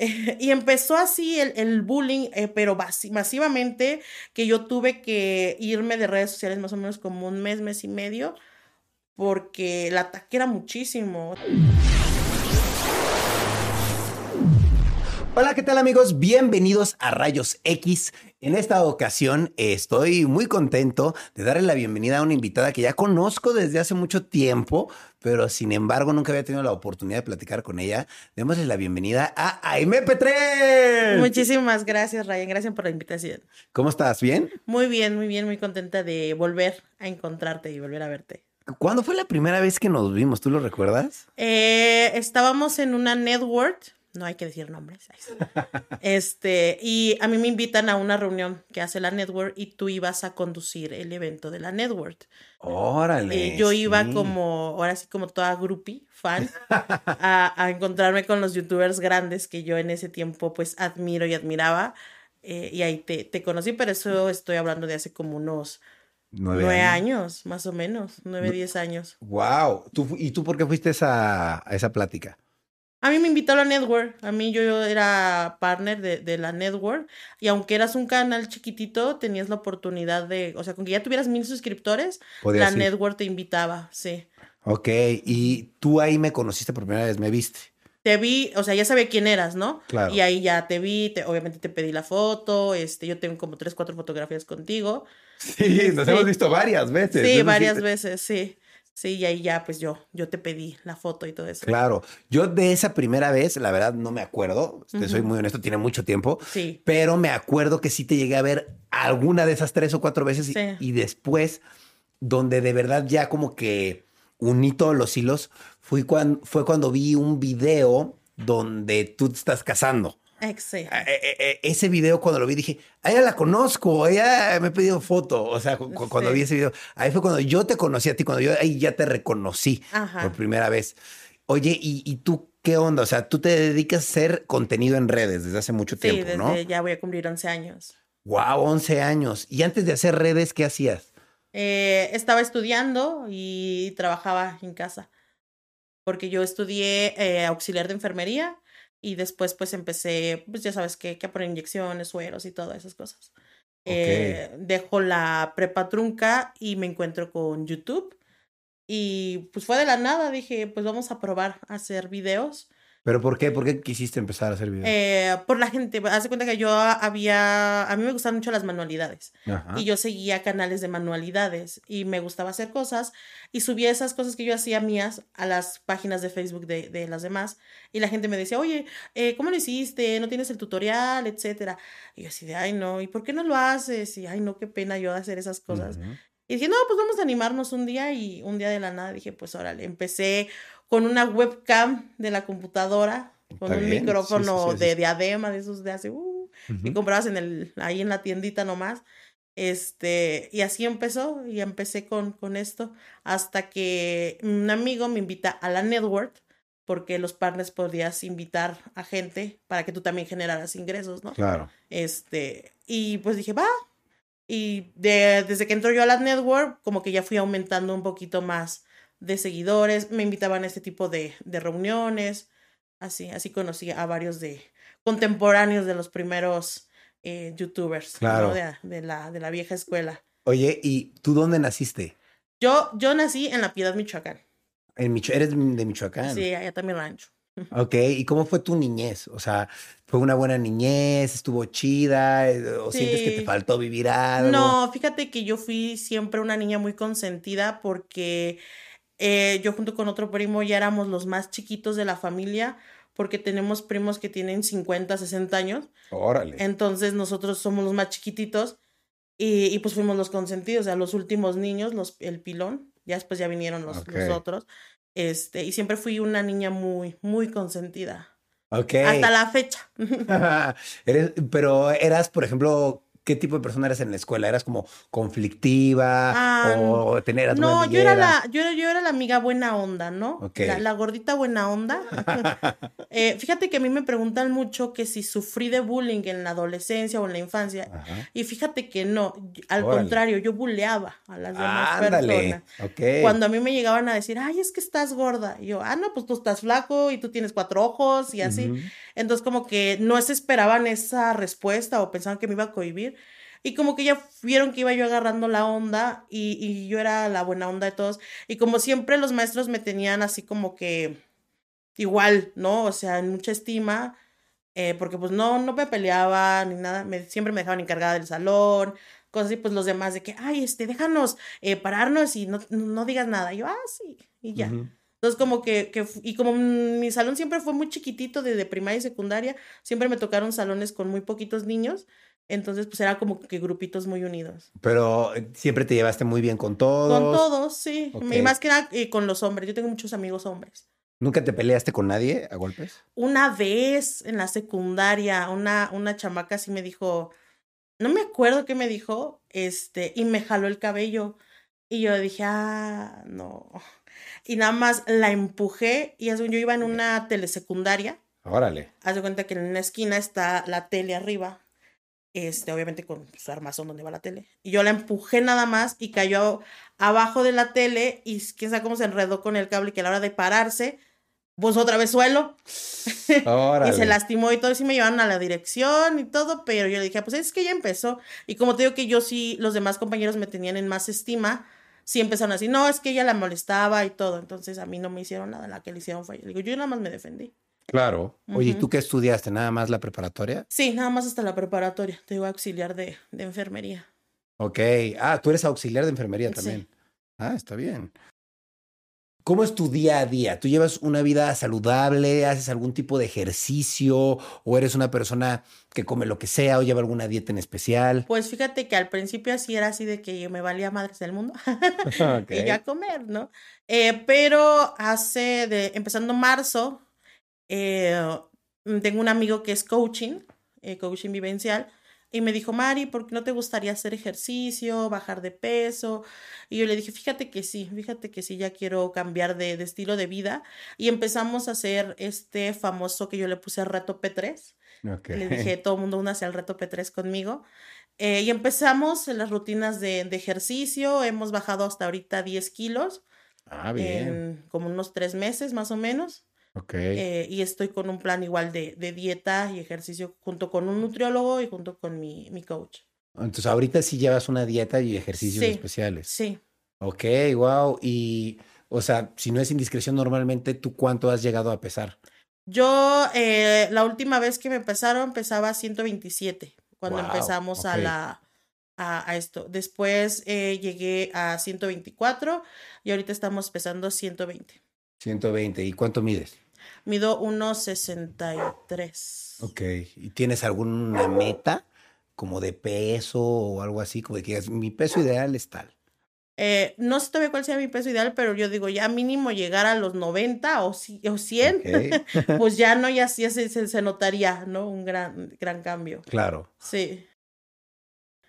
y empezó así el, el bullying, eh, pero masivamente, que yo tuve que irme de redes sociales más o menos como un mes, mes y medio, porque el ataque era muchísimo. Hola, ¿qué tal amigos? Bienvenidos a Rayos X. En esta ocasión estoy muy contento de darle la bienvenida a una invitada que ya conozco desde hace mucho tiempo, pero sin embargo nunca había tenido la oportunidad de platicar con ella. Démosle la bienvenida a Aime Petrel. Muchísimas gracias, Ryan. Gracias por la invitación. ¿Cómo estás? ¿Bien? Muy bien, muy bien, muy contenta de volver a encontrarte y volver a verte. ¿Cuándo fue la primera vez que nos vimos? ¿Tú lo recuerdas? Eh, estábamos en una network no hay que decir nombres. Este, y a mí me invitan a una reunión que hace la network y tú ibas a conducir el evento de la network. Órale. Eh, yo iba como, ahora sí como toda groupie, fan, a, encontrarme con los youtubers grandes que yo en ese tiempo pues admiro y admiraba. Eh, y ahí te, te, conocí, pero eso estoy hablando de hace como unos nueve, años? más o menos, nueve, diez años. Wow. ¿Y tú por qué fuiste a esa plática? A mí me invitó a la network, a mí yo, era partner de, de, la network y aunque eras un canal chiquitito, tenías la oportunidad de, o sea, con que ya tuvieras mil suscriptores, la network te invitaba, sí. Ok, y tú ahí me conociste por primera vez, me viste. Te vi, o sea, ya sabía quién eras, ¿no? Claro. Y ahí ya te vi, te, obviamente te pedí la foto, este, yo tengo como tres, cuatro fotografías contigo. Sí, nos hemos visto varias veces. Sí, varias veces, sí. Sí, y ahí ya, pues yo, yo te pedí la foto y todo eso. Claro, yo de esa primera vez, la verdad no me acuerdo, te soy muy honesto, tiene mucho tiempo, sí. pero me acuerdo que sí te llegué a ver alguna de esas tres o cuatro veces y, después, donde de verdad ya como que uní todos los hilos, fue cuando, fue cuando vi un video donde tú te estás casando. Exacto. Eh, eh, eh, ese video cuando lo vi dije, a ella la conozco, ella me ha pedido foto. O sea, cuando vi ese video, ahí fue cuando yo te conocí a ti, cuando yo ahí ya te reconocí por primera vez. Oye, ¿y, tú qué onda? O sea, tú te dedicas a hacer contenido en redes desde hace mucho tiempo, desde ¿no? Ya voy a cumplir 11 años. Wow, 11 años. ¿Y antes de hacer redes, qué hacías? estaba estudiando y trabajaba en casa. Porque yo estudié auxiliar de enfermería y después pues empecé, pues ya sabes que, que a poner inyecciones, sueros y todas esas cosas. Eh, dejo la prepa trunca y me encuentro con YouTube. Y pues fue de la nada, dije, pues vamos a probar a hacer videos. ¿Pero por qué? ¿Por qué quisiste empezar a hacer videos? Eh, por la gente. Hace cuenta que yo había. A mí me gustan mucho las manualidades. Y yo seguía canales de manualidades. Y me gustaba hacer cosas. Y subía esas cosas que yo hacía mías a las páginas de Facebook de, de las demás. Y la gente me decía, oye, eh, ¿cómo lo hiciste? ¿No tienes el tutorial? Etcétera. Y yo así de, ay, no. ¿Y por qué no lo haces? Y ay, no, qué pena yo hacer esas cosas. Y dije, no, pues vamos a animarnos un día. Y un día de la nada dije, pues órale, empecé con una webcam de la computadora, con un micrófono de diadema, de esos de hace, uh, y comprabas en el, ahí en la tiendita nomás. Este, y así empezó, y empecé con, con esto, hasta que un amigo me invita a la network, porque los partners podías invitar a gente para que tú también generaras ingresos, ¿no? Claro. Este, y pues dije, va. Y de, desde que entró yo a la network, como que ya fui aumentando un poquito más de seguidores, me invitaban a este tipo de, de reuniones, así, así conocí a varios de contemporáneos de los primeros eh, youtubers claro. de, la, de la vieja escuela. Oye, ¿y tú dónde naciste? Yo, yo nací en La Piedad, Michoacán. ¿En ¿Eres de Michoacán? Sí, allá también rancho. Ok, ¿y cómo fue tu niñez? O sea, ¿fue una buena niñez? ¿Estuvo chida? ¿O sientes que te faltó vivir algo? No, fíjate que yo fui siempre una niña muy consentida porque eh, yo junto con otro primo ya éramos los más chiquitos de la familia porque tenemos primos que tienen 50, 60 años. Órale. Entonces nosotros somos los más chiquititos y, y pues fuimos los consentidos, o sea, los últimos niños, los, el pilón, ya después ya vinieron los, otros. Este, y siempre fui una niña muy, muy consentida. Ok. Hasta la fecha. Eres, pero eras, por ejemplo, ¿Qué tipo de persona eras en la escuela? ¿Eras como conflictiva ah, o tener No, yo era, la, yo, era, yo era la amiga buena onda, ¿no? La, gordita buena onda. eh, fíjate que a mí me preguntan mucho que si sufrí de bullying en la adolescencia o en la infancia. Y fíjate que no, al contrario, yo bulleaba a las demás personas. Cuando a mí me llegaban a decir, ay, es que estás gorda. Y yo, ah, no, pues tú estás flaco y tú tienes cuatro ojos y así. Entonces como que no se esperaban esa respuesta o pensaban que me iba a cohibir. Y como que ya vieron que iba yo agarrando la onda y, y yo era la buena onda de todos. Y como siempre los maestros me tenían así como que igual, ¿no? O sea, en mucha estima. Eh, porque pues no, no me peleaba ni nada, me, siempre me dejaban encargada del salón, cosas así, pues los demás de que, ay, este, déjanos eh, pararnos y no, no digas nada. Y yo, ah, sí, y ya. Entonces, como que, que, y como mi salón siempre fue muy chiquitito, desde primaria y secundaria, siempre me tocaron salones con muy poquitos niños, entonces, pues era como que grupitos muy unidos. Pero eh, siempre te llevaste muy bien con todos. Con todos, sí. Y más que nada con los hombres. Yo tengo muchos amigos hombres. ¿Nunca te peleaste con nadie a golpes? Una vez en la secundaria, una, una chamaca sí me dijo, no me acuerdo qué me dijo, este, y me jaló el cabello. Y yo dije, ah, no. Y nada más la empujé y yo iba en una telesecundaria. Órale. Haz de cuenta que en una esquina está la tele arriba. Este, obviamente con su armazón donde va la tele. Y yo la empujé nada más y cayó abajo de la tele y quién sabe cómo se enredó con el cable que a la hora de pararse pues otra vez suelo. y se lastimó y todo, y sí me llevaron a la dirección y todo, pero yo le dije, pues es que ya empezó. Y como te digo que yo sí, los demás compañeros me tenían en más estima, sí empezaron así, no, es que ella la molestaba y todo, entonces a mí no me hicieron nada, la que le hicieron fue, yo digo, yo nada más me defendí. Claro. Oye, ¿y tú qué estudiaste? ¿Nada más la preparatoria? Sí, nada más hasta la preparatoria. Te digo auxiliar de, de enfermería. Ok. Ah, tú eres auxiliar de enfermería también. Ah, está bien. ¿Cómo es tu día a día? ¿Tú llevas una vida saludable? ¿Haces algún tipo de ejercicio? ¿O eres una persona que come lo que sea o lleva alguna dieta en especial? Pues fíjate que al principio así era así de que yo me valía madres del mundo y ya comer, ¿no? Eh, pero hace de, empezando marzo, eh, tengo un amigo que es coaching, eh, coaching vivencial, y me dijo, Mari, ¿por qué no te gustaría hacer ejercicio, bajar de peso? Y yo le dije, fíjate que sí, fíjate que sí, ya quiero cambiar de, estilo de vida. Y empezamos a hacer este famoso que yo le puse reto P3. Le dije, todo el mundo únase al reto P3 conmigo. Eh, y empezamos las rutinas de, de, ejercicio. Hemos bajado hasta ahorita 10 kilos. Ah, bien. En como unos tres meses más o menos. Ok. Eh, y estoy con un plan igual de, de, dieta y ejercicio junto con un nutriólogo y junto con mi, mi coach. Entonces, ahorita sí llevas una dieta y ejercicios especiales. Sí. Ok, wow. Y, o sea, si no es indiscreción, normalmente, ¿tú cuánto has llegado a pesar? Yo, eh, la última vez que me pesaron, pesaba 127 cuando empezamos a la... A, esto. Después eh, llegué a 124 y ahorita estamos pesando 120. 120. ¿Y cuánto mides? Mido 1,63. Ok. ¿Y tienes alguna meta como de peso o algo así? Como de que mi peso ideal es tal. Eh, no sé todavía cuál sea mi peso ideal, pero yo digo ya mínimo llegar a los 90 o, 100, pues ya no, ya sí se, se, notaría, ¿no? Un gran, gran cambio. Claro. Sí.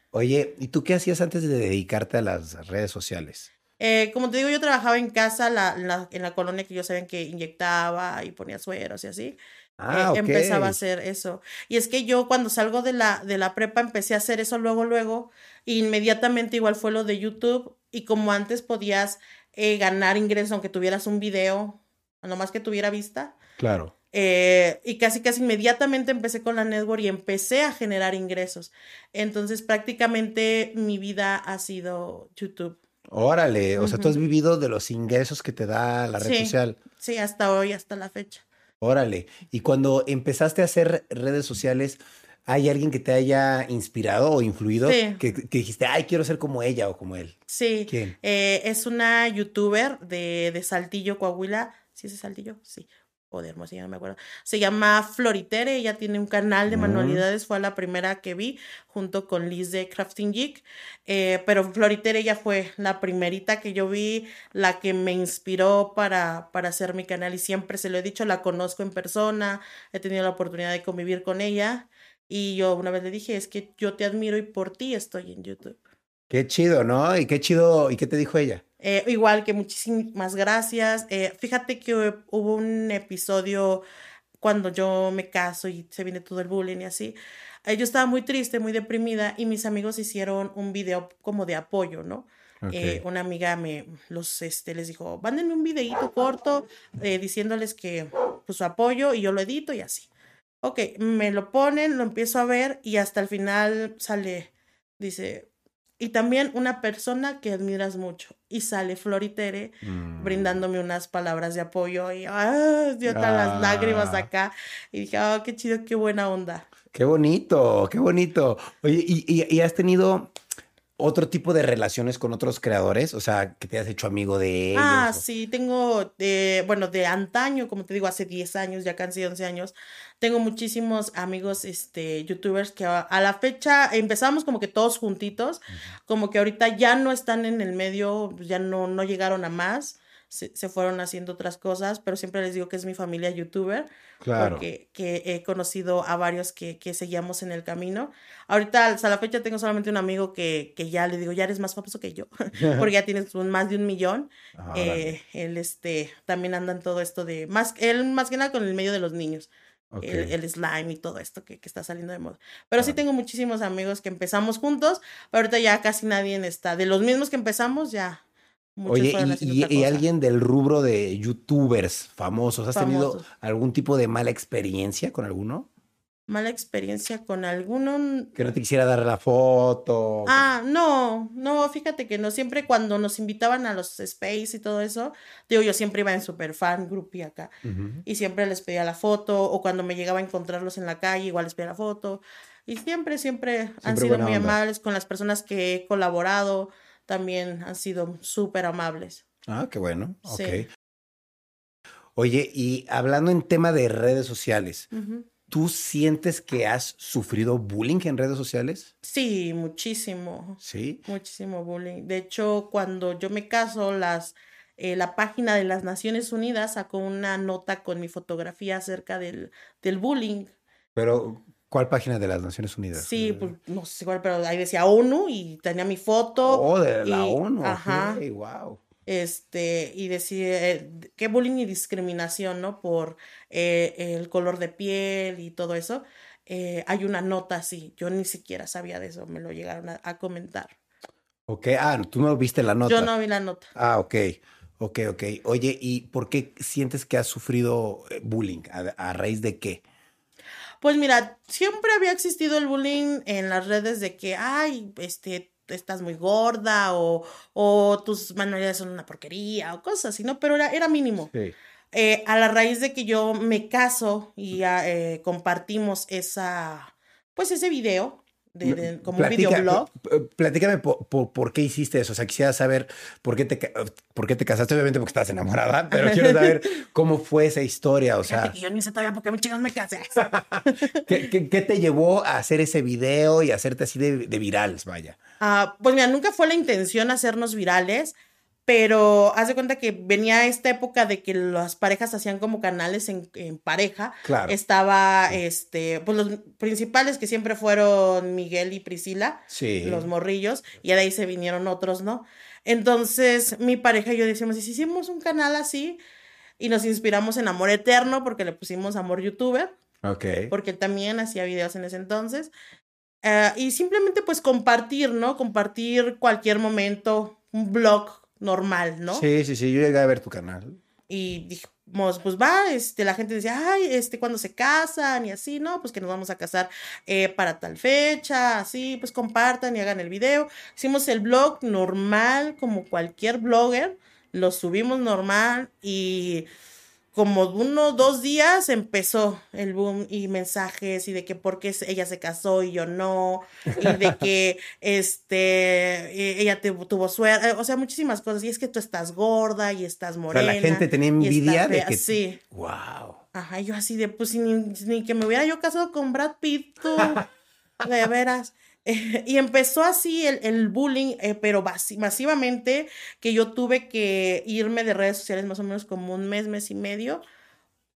Oye, ¿y tú qué hacías antes de dedicarte a las redes sociales? Eh, como te digo, yo trabajaba en casa la, la, en la colonia que yo sabía que inyectaba y ponía sueros y así. Ah, eh, Empezaba a hacer eso. Y es que yo cuando salgo de la, de la prepa empecé a hacer eso luego, luego. inmediatamente igual fue lo de YouTube. Y como antes podías eh, ganar ingresos aunque tuvieras un video, nomás que tuviera vista. Claro. Eh, y casi, casi inmediatamente empecé con la network y empecé a generar ingresos. Entonces prácticamente mi vida ha sido YouTube. Órale, o sea, tú has vivido de los ingresos que te da la red social. Sí, hasta hoy, hasta la fecha. Órale, y cuando empezaste a hacer redes sociales, ¿hay alguien que te haya inspirado o influido? Sí. Que, dijiste, ay, quiero ser como ella o como él. Sí. ¿Quién? Eh, es una youtuber de, de Saltillo, Coahuila. ¿Sí es de Saltillo? Sí o de Hermosillo, no me acuerdo. Se llama Floritere, ella tiene un canal de manualidades, fue la primera que vi junto con Liz de Crafting Geek, eh, pero Floritere ya fue la primerita que yo vi, la que me inspiró para, para hacer mi canal y siempre se lo he dicho, la conozco en persona, he tenido la oportunidad de convivir con ella y yo una vez le dije, es que yo te admiro y por ti estoy en YouTube. Qué chido, ¿no? Y qué chido, ¿y qué te dijo ella? Eh, igual que muchísimas gracias. Eh, fíjate que hubo un episodio cuando yo me caso y se viene todo el bullying y así. Eh, yo estaba muy triste, muy deprimida y mis amigos hicieron un video como de apoyo, ¿no? una amiga me los este les dijo, mándenme un videito corto diciéndoles que pues su apoyo y yo lo edito y así. Ok, me lo ponen, lo empiezo a ver y hasta el final sale, dice, y también una persona que admiras mucho. Y sale Floritere mm. brindándome unas palabras de apoyo y ah, dio las lágrimas ah. acá. Y dije, oh, qué chido, qué buena onda. Qué bonito, qué bonito. Oye, y has tenido otro tipo de relaciones con otros creadores? O sea, que te has hecho amigo de ellos. Ah, sí, tengo, de, bueno, de antaño, como te digo, hace 10 años, ya casi 11 años, tengo muchísimos amigos, este, youtubers que a, la fecha empezamos como que todos juntitos, como que ahorita ya no están en el medio, ya no, no llegaron a más se, fueron haciendo otras cosas, pero siempre les digo que es mi familia youtuber, claro. porque que he conocido a varios que, que seguíamos en el camino. Ahorita, hasta la fecha, tengo solamente un amigo que, que ya le digo, ya eres más famoso que yo, porque ya tienes más de un millón. Ah, eh, él este, también anda en todo esto de, más, él más que nada con el medio de los niños. El, slime y todo esto que, que, está saliendo de moda. Pero sí tengo muchísimos amigos que empezamos juntos, pero ahorita ya casi nadie está. De los mismos que empezamos, ya Oye, y, alguien del rubro de youtubers famosos, ¿has tenido algún tipo de mala experiencia con alguno? Mala experiencia con alguno. Que no te quisiera dar la foto. Ah, no, no, fíjate que no, siempre cuando nos invitaban a los space y todo eso, digo, yo siempre iba en super fan, groupie acá, y siempre les pedía la foto, o cuando me llegaba a encontrarlos en la calle, igual les pedía la foto, y siempre, siempre, han sido muy amables con las personas que he colaborado, también han sido súper amables. Ah, qué bueno. Ok. Oye, y hablando en tema de redes sociales, ¿tú sientes que has sufrido bullying en redes sociales? Sí, muchísimo. Sí. Muchísimo bullying. De hecho, cuando yo me caso, las, eh, la página de las Naciones Unidas sacó una nota con mi fotografía acerca del, del bullying. Pero, ¿Cuál página de las Naciones Unidas? Sí, pues no sé cuál, pero ahí decía ONU y tenía mi foto. Oh, de la ONU. Ajá. wow. Este, y decía eh, qué bullying y discriminación, ¿no? Por eh, el color de piel y todo eso. Eh, hay una nota así. Yo ni siquiera sabía de eso, me lo llegaron a, comentar. Ok, ah, tú no viste la nota. Yo no vi la nota. Ah, ok. Ok, ok. Oye, ¿y por qué sientes que has sufrido bullying? a raíz de qué? Pues mira, siempre había existido el bullying en las redes de que, ay, este, estás muy gorda o, o tus manualidades son una porquería o cosas así, ¿no? Pero era, era mínimo. Eh, a la raíz de que yo me caso y eh, compartimos esa, pues ese video, de, como un videoblog. Platícame por, qué hiciste eso. O sea, quisiera saber por qué, te, por qué te casaste, obviamente porque estás enamorada, pero quiero saber cómo fue esa historia. O sea, yo ni sé todavía por qué chingos me casé. ¿Qué, ¿Qué, te llevó a hacer ese video y hacerte así de, de virales, vaya? Ah, pues mira, nunca fue la intención hacernos virales pero haz de cuenta que venía esta época de que las parejas hacían como canales en, pareja. Claro. Estaba, este, pues los principales que siempre fueron Miguel y Priscila, sí. los morrillos, y de ahí se vinieron otros, ¿no? Entonces, mi pareja y yo decíamos, si hicimos un canal así, y nos inspiramos en Amor Eterno, porque le pusimos Amor Youtuber. Ok. Porque él también hacía videos en ese entonces. Eh, y simplemente, pues, compartir, ¿no? Compartir cualquier momento, un blog normal, ¿no? Sí, sí, sí, yo llegué a ver tu canal. Y dijimos, pues va, este, la gente decía, ay, este, cuando se casan y así, ¿no? Pues que nos vamos a casar eh, para tal fecha, así, pues compartan y hagan el video. Hicimos el blog normal, como cualquier blogger, lo subimos normal y como uno dos días empezó el boom y mensajes y de que por qué ella se casó y yo no y de que este e, ella tuvo suerte o sea muchísimas cosas. Y es que tú estás gorda y estás morena o la gente tenía envidia de que sí. Wow ajá yo así de pues ni, ni que me hubiera yo casado con Brad Pitt tú. De veras y empezó así el, bullying, eh, pero masivamente, que yo tuve que irme de redes sociales más o menos como un mes, mes y medio,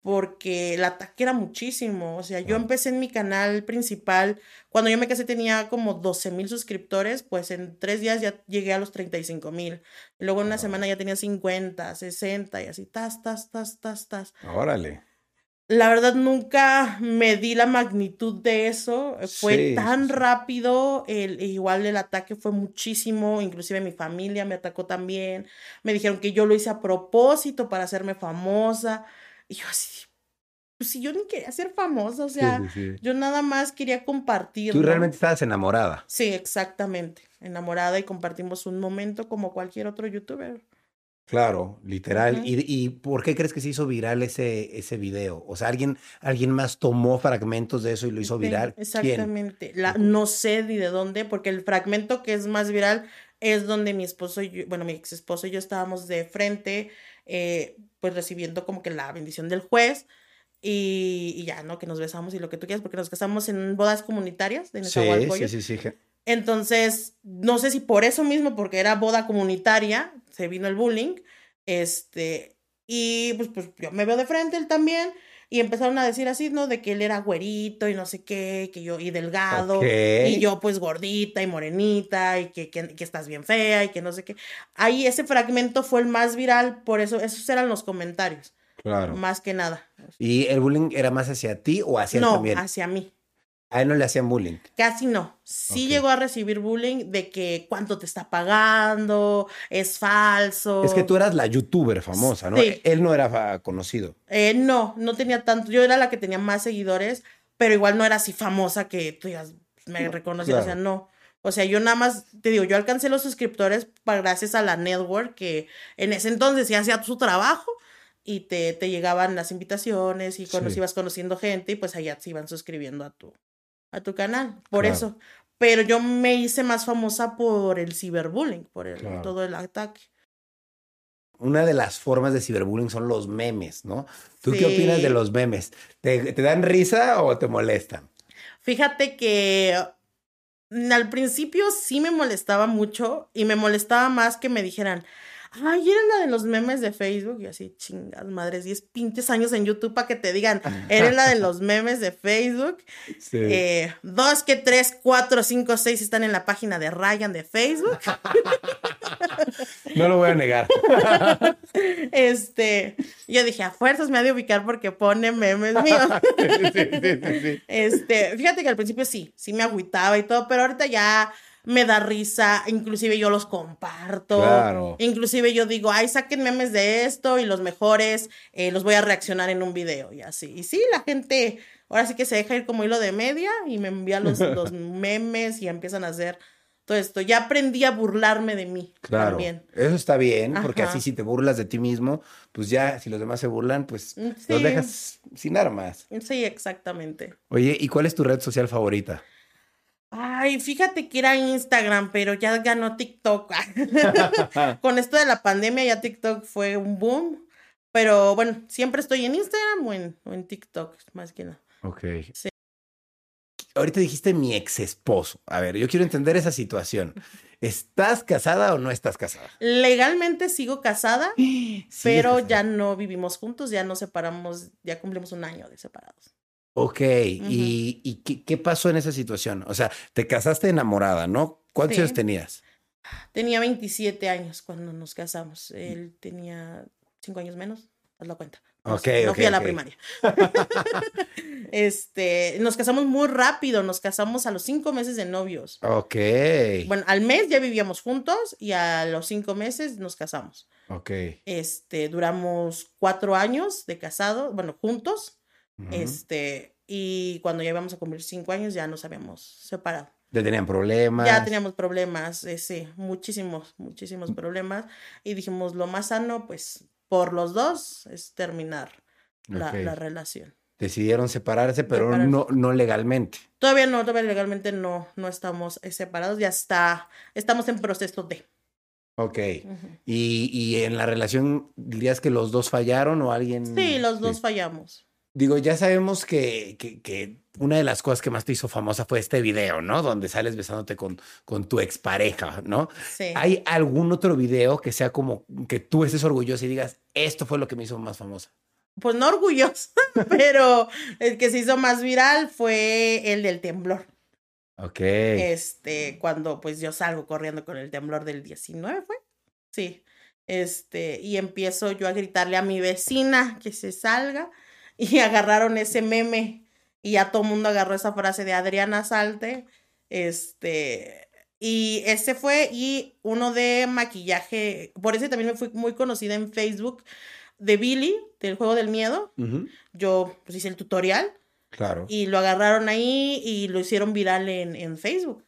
porque el ataque era muchísimo. O sea, yo empecé en mi canal principal, cuando yo me casé tenía como 12 mil suscriptores, pues en tres días ya llegué a los 35 mil. Luego en una semana ya tenía 50, 60 y así, tas, tas, tas, tas, tas. Órale la verdad nunca me di la magnitud de eso. Fue tan rápido, el, igual el ataque fue muchísimo, inclusive mi familia me atacó también. Me dijeron que yo lo hice a propósito para hacerme famosa. Y yo así, pues si yo ni quería ser famosa, o sea, yo nada más quería compartir. Tú realmente estabas enamorada. Sí, exactamente, enamorada y compartimos un momento como cualquier otro youtuber. Claro, literal. ¿Y, ¿Y, por qué crees que se hizo viral ese, ese video? O sea, ¿alguien, alguien más tomó fragmentos de eso y lo hizo viral. exactamente. La, no sé ni de dónde, porque el fragmento que es más viral es donde mi esposo y yo, bueno, mi ex esposo y yo estábamos de frente, eh, pues recibiendo como que la bendición del juez. Y, ya, ¿no? Que nos besamos y lo que tú quieras, porque nos casamos en bodas comunitarias de sí, sí, sí, sí. Entonces, no sé si por eso mismo, porque era boda comunitaria, se vino el bullying, este, y pues, pues yo me veo de frente él también, y empezaron a decir así, ¿no? De que él era güerito y no sé qué, que yo, y delgado, y yo pues gordita y morenita, y que, que, que, estás bien fea, y que no sé qué. Ahí ese fragmento fue el más viral, por eso, esos eran los comentarios. Claro. Más que nada. ¿Y el bullying era más hacia ti o hacia él también? No, hacia mí. A él no le hacían bullying. Casi no. Sí llegó a recibir bullying de que cuánto te está pagando, es falso. Es que tú eras la youtuber famosa, ¿no? Él no era conocido. Eh, no, no tenía tanto. Yo era la que tenía más seguidores, pero igual no era así famosa que tú ya me reconocías. O sea, no. O sea, yo nada más, te digo, yo alcancé los suscriptores para, gracias a la network que en ese entonces ya hacía su trabajo y te, te llegaban las invitaciones y cuando ibas conociendo gente y pues allá se iban suscribiendo a tu, a tu canal, por eso. Pero yo me hice más famosa por el ciberbullying, por el, todo el ataque. Una de las formas de ciberbullying son los memes, ¿no? ¿Tú qué opinas de los memes? ¿Te, ¿Te dan risa o te molestan? Fíjate que mm, al principio sí me molestaba mucho y me molestaba más que me dijeran, ay, eres la de los memes de Facebook. Y así, chingas madres, 10 pinches años en YouTube para que te digan, eres la de los memes de Facebook. Sí. Eh, dos, que tres, cuatro, cinco, seis están en la página de Ryan de Facebook. no lo voy a negar. este, yo dije, a fuerzas me ha de ubicar porque pone memes míos. este, fíjate que al principio sí, sí me agüitaba y todo, pero ahorita ya me da risa, inclusive yo los comparto. Claro. Inclusive yo digo, ay, saquen memes de esto y los mejores eh, los voy a reaccionar en un video y así. Y sí, la gente ahora sí que se deja ir como hilo de media y me envía los, los memes y empiezan a hacer todo esto. Ya aprendí a burlarme de mí claro, también. Eso está bien, porque así si te burlas de ti mismo, pues ya si los demás se burlan, pues mm, los dejas sin armas. Sí, exactamente. Oye, ¿y cuál es tu red social favorita? Ay, fíjate que era Instagram, pero ya ganó TikTok. Con esto de la pandemia ya TikTok fue un boom. Pero bueno, siempre estoy en Instagram o en, TikTok, más que nada. Ok. Sí. Ahorita dijiste mi ex esposo. A ver, yo quiero entender esa situación. ¿Estás casada o no estás casada? Legalmente sigo casada, pero ya no vivimos juntos, ya nos separamos, ya cumplimos un año de separados. Ok, ¿y, qué, pasó en esa situación? O sea, te casaste enamorada, ¿no? ¿Cuántos años tenías? Tenía 27 años cuando nos casamos. Él tenía 5 años menos, haz la cuenta. Ok, no fui a la primaria. este, nos casamos muy rápido, nos casamos a los cinco meses de novios. Ok. Bueno, al mes ya vivíamos juntos y a los cinco meses nos casamos. Ok. Este, duramos cuatro años de casado, bueno, juntos. Este, y cuando ya íbamos a cumplir cinco años ya nos habíamos separado. Ya tenían problemas. Ya teníamos problemas, eh, sí, muchísimos, muchísimos problemas. Y dijimos, lo más sano, pues, por los dos, es terminar la, la relación. Decidieron separarse, pero no, no legalmente. Todavía no, todavía legalmente no, no estamos eh, separados, ya está, estamos en proceso de. Ok. ¿Y, ¿Y, en la relación dirías que los dos fallaron o alguien? Sí, los dos fallamos. Digo, ya sabemos que, que, una de las cosas que más te hizo famosa fue este video, ¿no? Donde sales besándote con, con tu expareja, ¿no? Sí. ¿Hay algún otro video que sea como que tú estés orgulloso y digas, esto fue lo que me hizo más famosa? Pues no orgulloso, pero el que se hizo más viral fue el del temblor. Ok. Este, cuando pues yo salgo corriendo con el temblor del 19, ¿fue? Sí. Este, y empiezo yo a gritarle a mi vecina que se salga y agarraron ese meme y ya todo el mundo agarró esa frase de Adriana Salte. Este, y ese fue, y uno de maquillaje, por eso también me fui muy conocida en Facebook, de Billy, del juego del miedo. Yo pues hice el tutorial. Claro. Y lo agarraron ahí y lo hicieron viral en, en Facebook.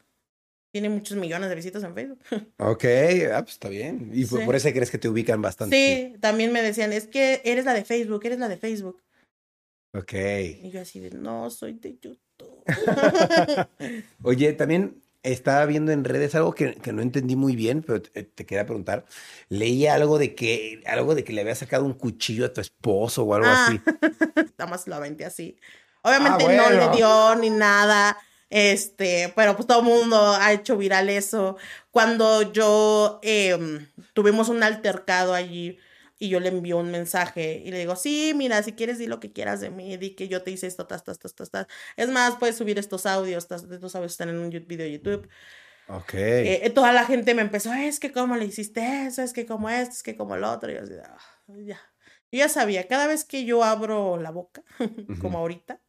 Tiene muchos millones de visitas en Facebook. Ok, ah, pues está bien. Y por eso crees que te ubican bastante. Sí, también me decían, es que eres la de Facebook, eres la de Facebook. Ok. Y yo así de, no, soy de YouTube. Oye, también estaba viendo en redes algo que, no entendí muy bien, pero te, quería preguntar. Leí algo de que algo de que le había sacado un cuchillo a tu esposo o algo ah, así. Nada más lo aventé así. Obviamente ah, no le dio ni nada. Este, pero pues todo el mundo ha hecho viral eso. Cuando yo em, tuvimos un altercado allí y yo le envío un mensaje y le digo, sí, mira, si quieres di lo que quieras de mí, di que yo te hice esto, tas, tas, tas, tas, tas. Es más, puedes subir estos audios, estos audios están en un video de YouTube. Ok. Eh, toda la gente me empezó, es que cómo le hiciste eso, es que como esto, es que como lo otro. Y yo así, ah, ya. Yo ya sabía, cada vez que yo abro la boca, como ahorita,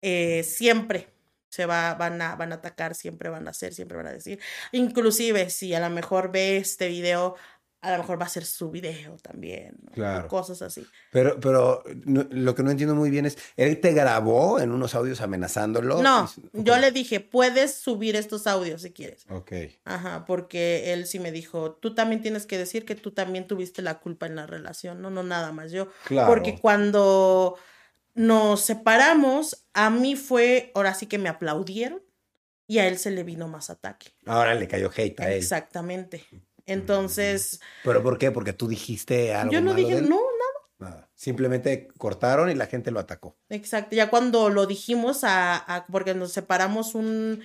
eh, siempre se va, van, a, van a atacar, siempre van a hacer, siempre van a decir. Inclusive si a lo mejor ve este video a lo mejor va a ser su video también, claro. cosas así. Pero, pero lo que no entiendo muy bien es, ¿él te grabó en unos audios amenazándolo? No, yo le dije, puedes subir estos audios si quieres. Ok. Ajá, porque él sí me dijo, tú también tienes que decir que tú también tuviste la culpa en la relación, no, no nada más yo. Claro. Porque cuando nos separamos, a mí fue, ahora sí que me aplaudieron y a él se le vino más ataque. Ahora le cayó hate a él. Exactamente. Entonces. ¿Pero por qué? Porque tú dijiste algo. Yo no dije, no, nada. Simplemente cortaron y la gente lo atacó. Exacto. Ya cuando lo dijimos a, porque nos separamos un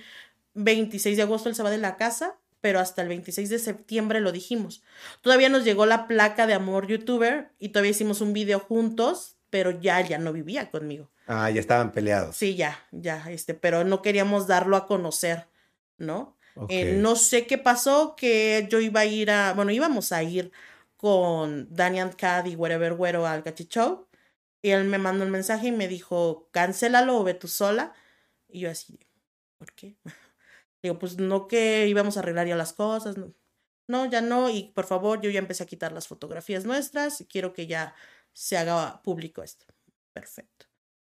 26 de agosto, él se va de la casa, pero hasta el 26 de septiembre lo dijimos. Todavía nos llegó la placa de amor youtuber y todavía hicimos un video juntos, pero ya, ya no vivía conmigo. Ah, ya estaban peleados. Sí, ya, ya, este, pero no queríamos darlo a conocer, ¿no? Eh, no sé qué pasó, que yo iba a ir a, bueno, íbamos a ir con Daniel Cad y Wherever Güero al Cachichou. Y él me mandó el mensaje y me dijo, cancélalo o ve tú sola. Y yo así, ¿por qué? Digo, pues no que íbamos a arreglar ya las cosas. No. no, ya no. Y por favor, yo ya empecé a quitar las fotografías nuestras y quiero que ya se haga público esto. Perfecto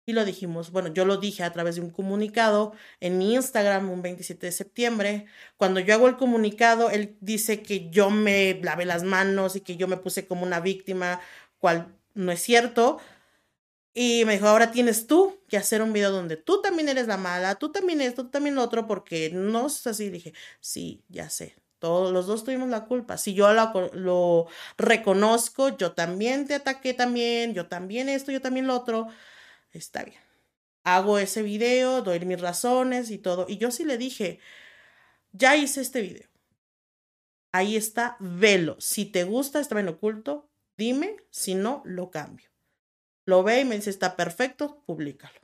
y lo dijimos, bueno, yo lo dije a través de un comunicado en mi Instagram un 27 de septiembre. Cuando yo hago el comunicado, él dice que yo me lavé las manos y que yo me puse como una víctima, cual no es cierto. Y me dijo, ahora tienes tú que hacer un video donde tú también eres la mala, tú también esto, tú también lo otro, porque no es así. Dije, sí, ya sé, todos los dos tuvimos la culpa. Si yo lo, lo, reconozco, yo también te ataqué también, yo también esto, yo también lo otro está bien. Hago ese video, doy mis razones y todo. Y yo sí le dije, ya hice este video. Ahí está, velo. Si te gusta, está bien oculto, dime, si no, lo cambio. Lo ve y me dice, está perfecto, públicalo.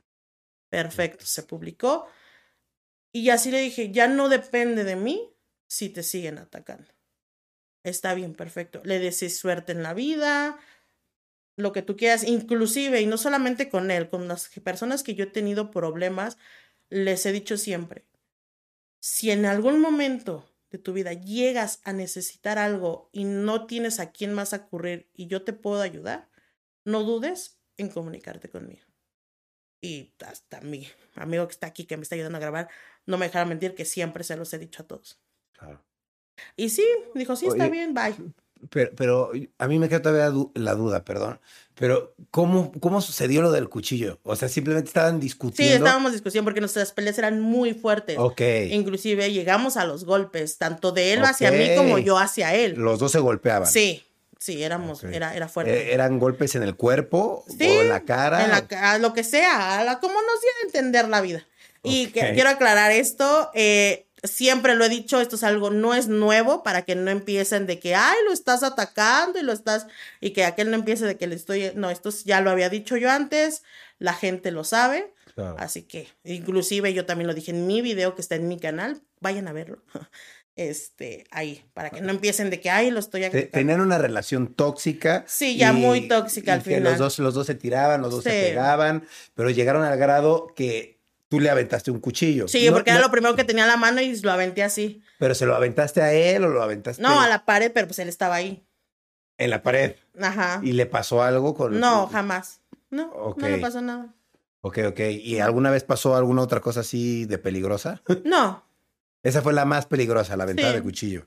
Perfecto, se publicó. Y así le dije, ya no depende de mí si te siguen atacando. Está bien, perfecto. Le deseé suerte en la vida, lo que tú quieras, inclusive, y no solamente con él, con las personas que yo he tenido problemas, les he dicho siempre, si en algún momento de tu vida llegas a necesitar algo y no tienes a quién más acudir y yo te puedo ayudar, no dudes en comunicarte conmigo. Y hasta mi amigo que está aquí, que me está ayudando a grabar, no me dejará mentir que siempre se los he dicho a todos. Claro. Y sí, dijo, sí, está bien, bye. Pero, pero a mí me queda todavía la duda, perdón. Pero, ¿cómo, ¿cómo sucedió lo del cuchillo? O sea, simplemente estaban discutiendo. Sí, estábamos discutiendo porque nuestras peleas eran muy fuertes. Ok. Inclusive llegamos a los golpes, tanto de él hacia mí como yo hacia él. Los dos se golpeaban. Sí. Sí, éramos, era, era fuerte. Eh, ¿Eran golpes en el cuerpo o en la cara? En la, lo que sea, la, como nos dio a entender la vida. Y quiero aclarar esto, eh, siempre lo he dicho, esto es algo, no es nuevo para que no empiecen de que, ay, lo estás atacando y lo estás, y que aquel no empiece de que le estoy, no, esto ya lo había dicho yo antes, la gente lo sabe, así que, inclusive yo también lo dije en mi video que está en mi canal, vayan a verlo. Este, ahí, para que no empiecen de que, ay, lo estoy atacando. Tenían una relación tóxica. Sí, ya muy tóxica al final. los dos, los dos se tiraban, los dos se pegaban, pero llegaron al grado que tú le aventaste un cuchillo. Sí, porque era lo primero que tenía la mano y lo aventé así. ¿Pero se lo aventaste a él o lo aventaste? No, a la pared, pero pues él estaba ahí. En la pared. Ajá. ¿Y le pasó algo con.? No, jamás. No, no le pasó nada. Ok, ok. ¿Y alguna vez pasó alguna otra cosa así de peligrosa? No. Esa fue la más peligrosa, la ventana de cuchillo.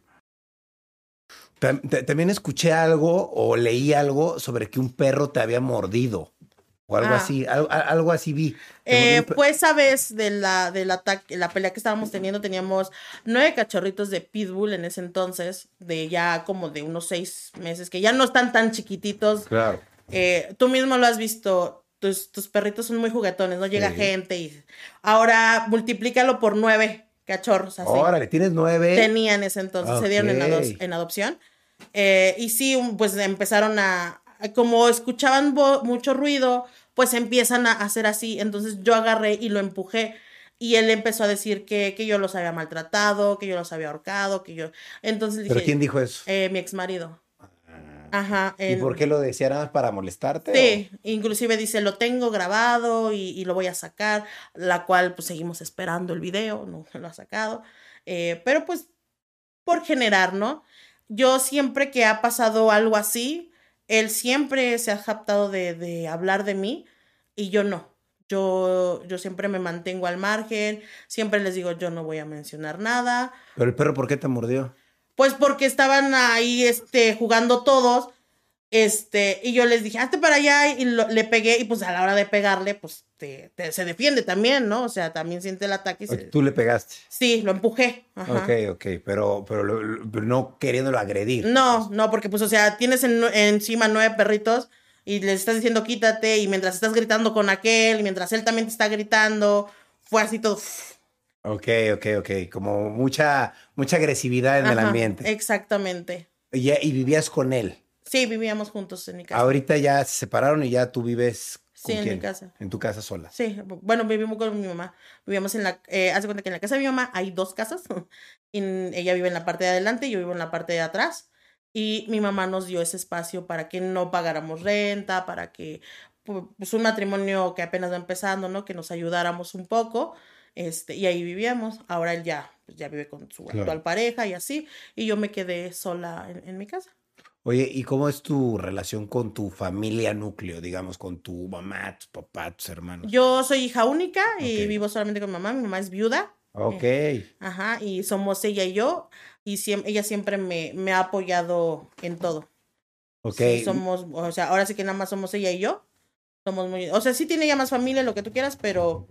También escuché algo o leí algo sobre que un perro te había mordido. O algo ah. así, algo, así vi. Eh, pues esa vez de la, del ataque, la pelea que estábamos teniendo, teníamos nueve cachorritos de pitbull en ese entonces, de ya como de unos seis meses, que ya no están tan chiquititos. Claro. Eh, tú mismo lo has visto, tus, tus, perritos son muy juguetones, no llega gente y ahora multiplícalo por nueve cachorros. Así. Órale, tienes nueve. Tenían ese entonces, se dieron en, en adopción. Eh, y sí, pues empezaron a, como escuchaban mucho ruido, pues empiezan a hacer así. Entonces yo agarré y lo empujé. Y él empezó a decir que, que yo los había maltratado, que yo los había ahorcado, que yo... Entonces ¿Pero quién dijo eso? Eh, mi ex marido. Ah. Ajá. ¿Y por qué lo decía nada más para molestarte? Sí, inclusive dice, lo tengo grabado y, lo voy a sacar, la cual pues seguimos esperando el video, no lo ha sacado. Eh, pero pues por generar, ¿no? Yo siempre que ha pasado algo así, él siempre se ha jactado de, de hablar de mí y yo no. Yo, yo siempre me mantengo al margen, siempre les digo, yo no voy a mencionar nada. ¿Pero el perro por qué te mordió? Pues porque estaban ahí este, jugando todos este, y yo les dije, hazte para allá y le pegué y pues a la hora de pegarle, pues te, se defiende también, ¿no? O sea, también siente el ataque. ¿Tú le pegaste? Sí, lo empujé. Ok, ok, pero, pero, no queriéndolo agredir. No, no, porque pues, o sea, tienes encima nueve perritos y les estás diciendo quítate y mientras estás gritando con aquel y mientras él también te está gritando, fue así todo. Ok, ok, ok, como mucha, mucha agresividad en el ambiente. Exactamente. Y, y vivías con él. Sí, vivíamos juntos en mi casa. Ahorita ya se separaron y ya tú vives. ¿Con sí, en mi casa. En tu casa sola. Sí, bueno, vivimos con mi mamá. Vivíamos en la. Eh, hace cuenta que en la casa de mi mamá hay dos casas. ella vive en la parte de adelante y yo vivo en la parte de atrás. Y mi mamá nos dio ese espacio para que no pagáramos renta, para que. Pues un matrimonio que apenas va empezando, ¿no? Que nos ayudáramos un poco. Este, y ahí vivíamos. Ahora él ya, pues ya vive con su actual pareja y así. Y yo me quedé sola en mi casa. Oye, ¿y cómo es tu relación con tu familia núcleo, digamos, con tu mamá, tu papá, tus hermanos? Yo soy hija única y vivo solamente con mi mamá. Mi mamá es viuda. Ok. ajá, y somos ella y yo. Y ella siempre me, me, ha apoyado en todo. Ok. somos, o sea, ahora sí que nada más somos ella y yo. Somos muy, o sea, sí tiene ya más familia, lo que tú quieras, pero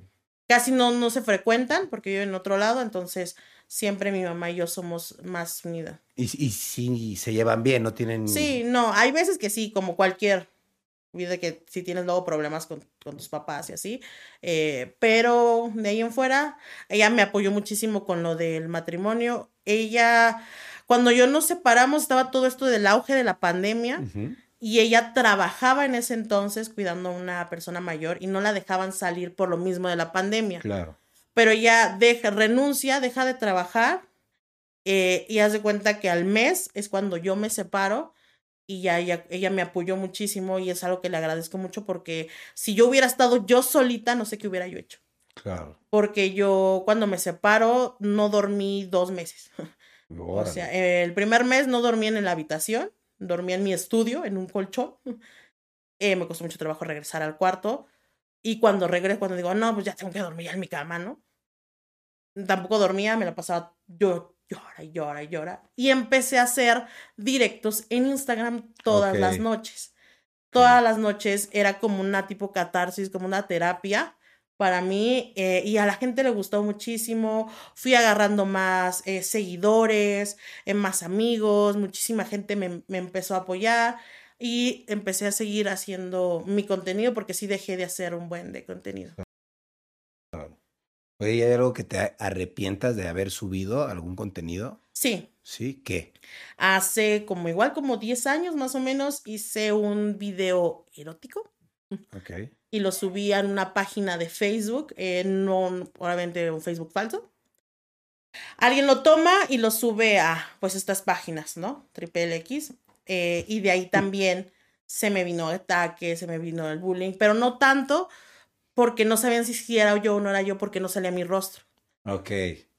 casi no, no se frecuentan porque yo en otro lado, entonces siempre mi mamá y yo somos más unidas. Y, y sí, se llevan bien, no tienen... Sí, no, hay veces que sí, como cualquier vida que si tienes luego problemas con, con tus papás y así, eh, pero de ahí en fuera, ella me apoyó muchísimo con lo del matrimonio. Ella, cuando yo nos separamos, estaba todo esto del auge de la pandemia. Y ella trabajaba en ese entonces cuidando a una persona mayor y no la dejaban salir por lo mismo de la pandemia. Claro pero ella deja, renuncia, deja de trabajar eh, y hace cuenta que al mes es cuando yo me separo y ya ella, ella, me apoyó muchísimo y es algo que le agradezco mucho porque si yo hubiera estado yo solita, no sé qué hubiera yo hecho. Claro. Porque yo cuando me separo no dormí dos meses. O sea, el primer mes no dormí en la habitación, dormí en mi estudio, en un colchón. Eh, me costó mucho trabajo regresar al cuarto. Y cuando regreso, cuando digo, no, pues ya tengo que dormir ya en mi cama, ¿no? Tampoco dormía, me la pasaba yo llora y llora y llora. Y empecé a hacer directos en Instagram todas las noches. Todas las noches era como una tipo catarsis, como una terapia para mí eh, y a la gente le gustó muchísimo. Fui agarrando más eh, seguidores, eh, más amigos, muchísima gente me, me, empezó a apoyar y empecé a seguir haciendo mi contenido porque sí dejé de hacer un buen de contenido. Oye, ¿hay algo que te arrepientas de haber subido algún contenido? Sí. ¿Sí? ¿Qué? Hace como igual como 10 años más o menos hice un video erótico. Ok. Y lo subí a una página de Facebook, eh, no, obviamente un Facebook falso. Alguien lo toma y lo sube a pues estas páginas, ¿no? Triple X. Eh, y de ahí también se me vino el ataque, se me vino el bullying, pero no tanto porque no sabían si era yo o no era yo porque no salía mi rostro. Ok.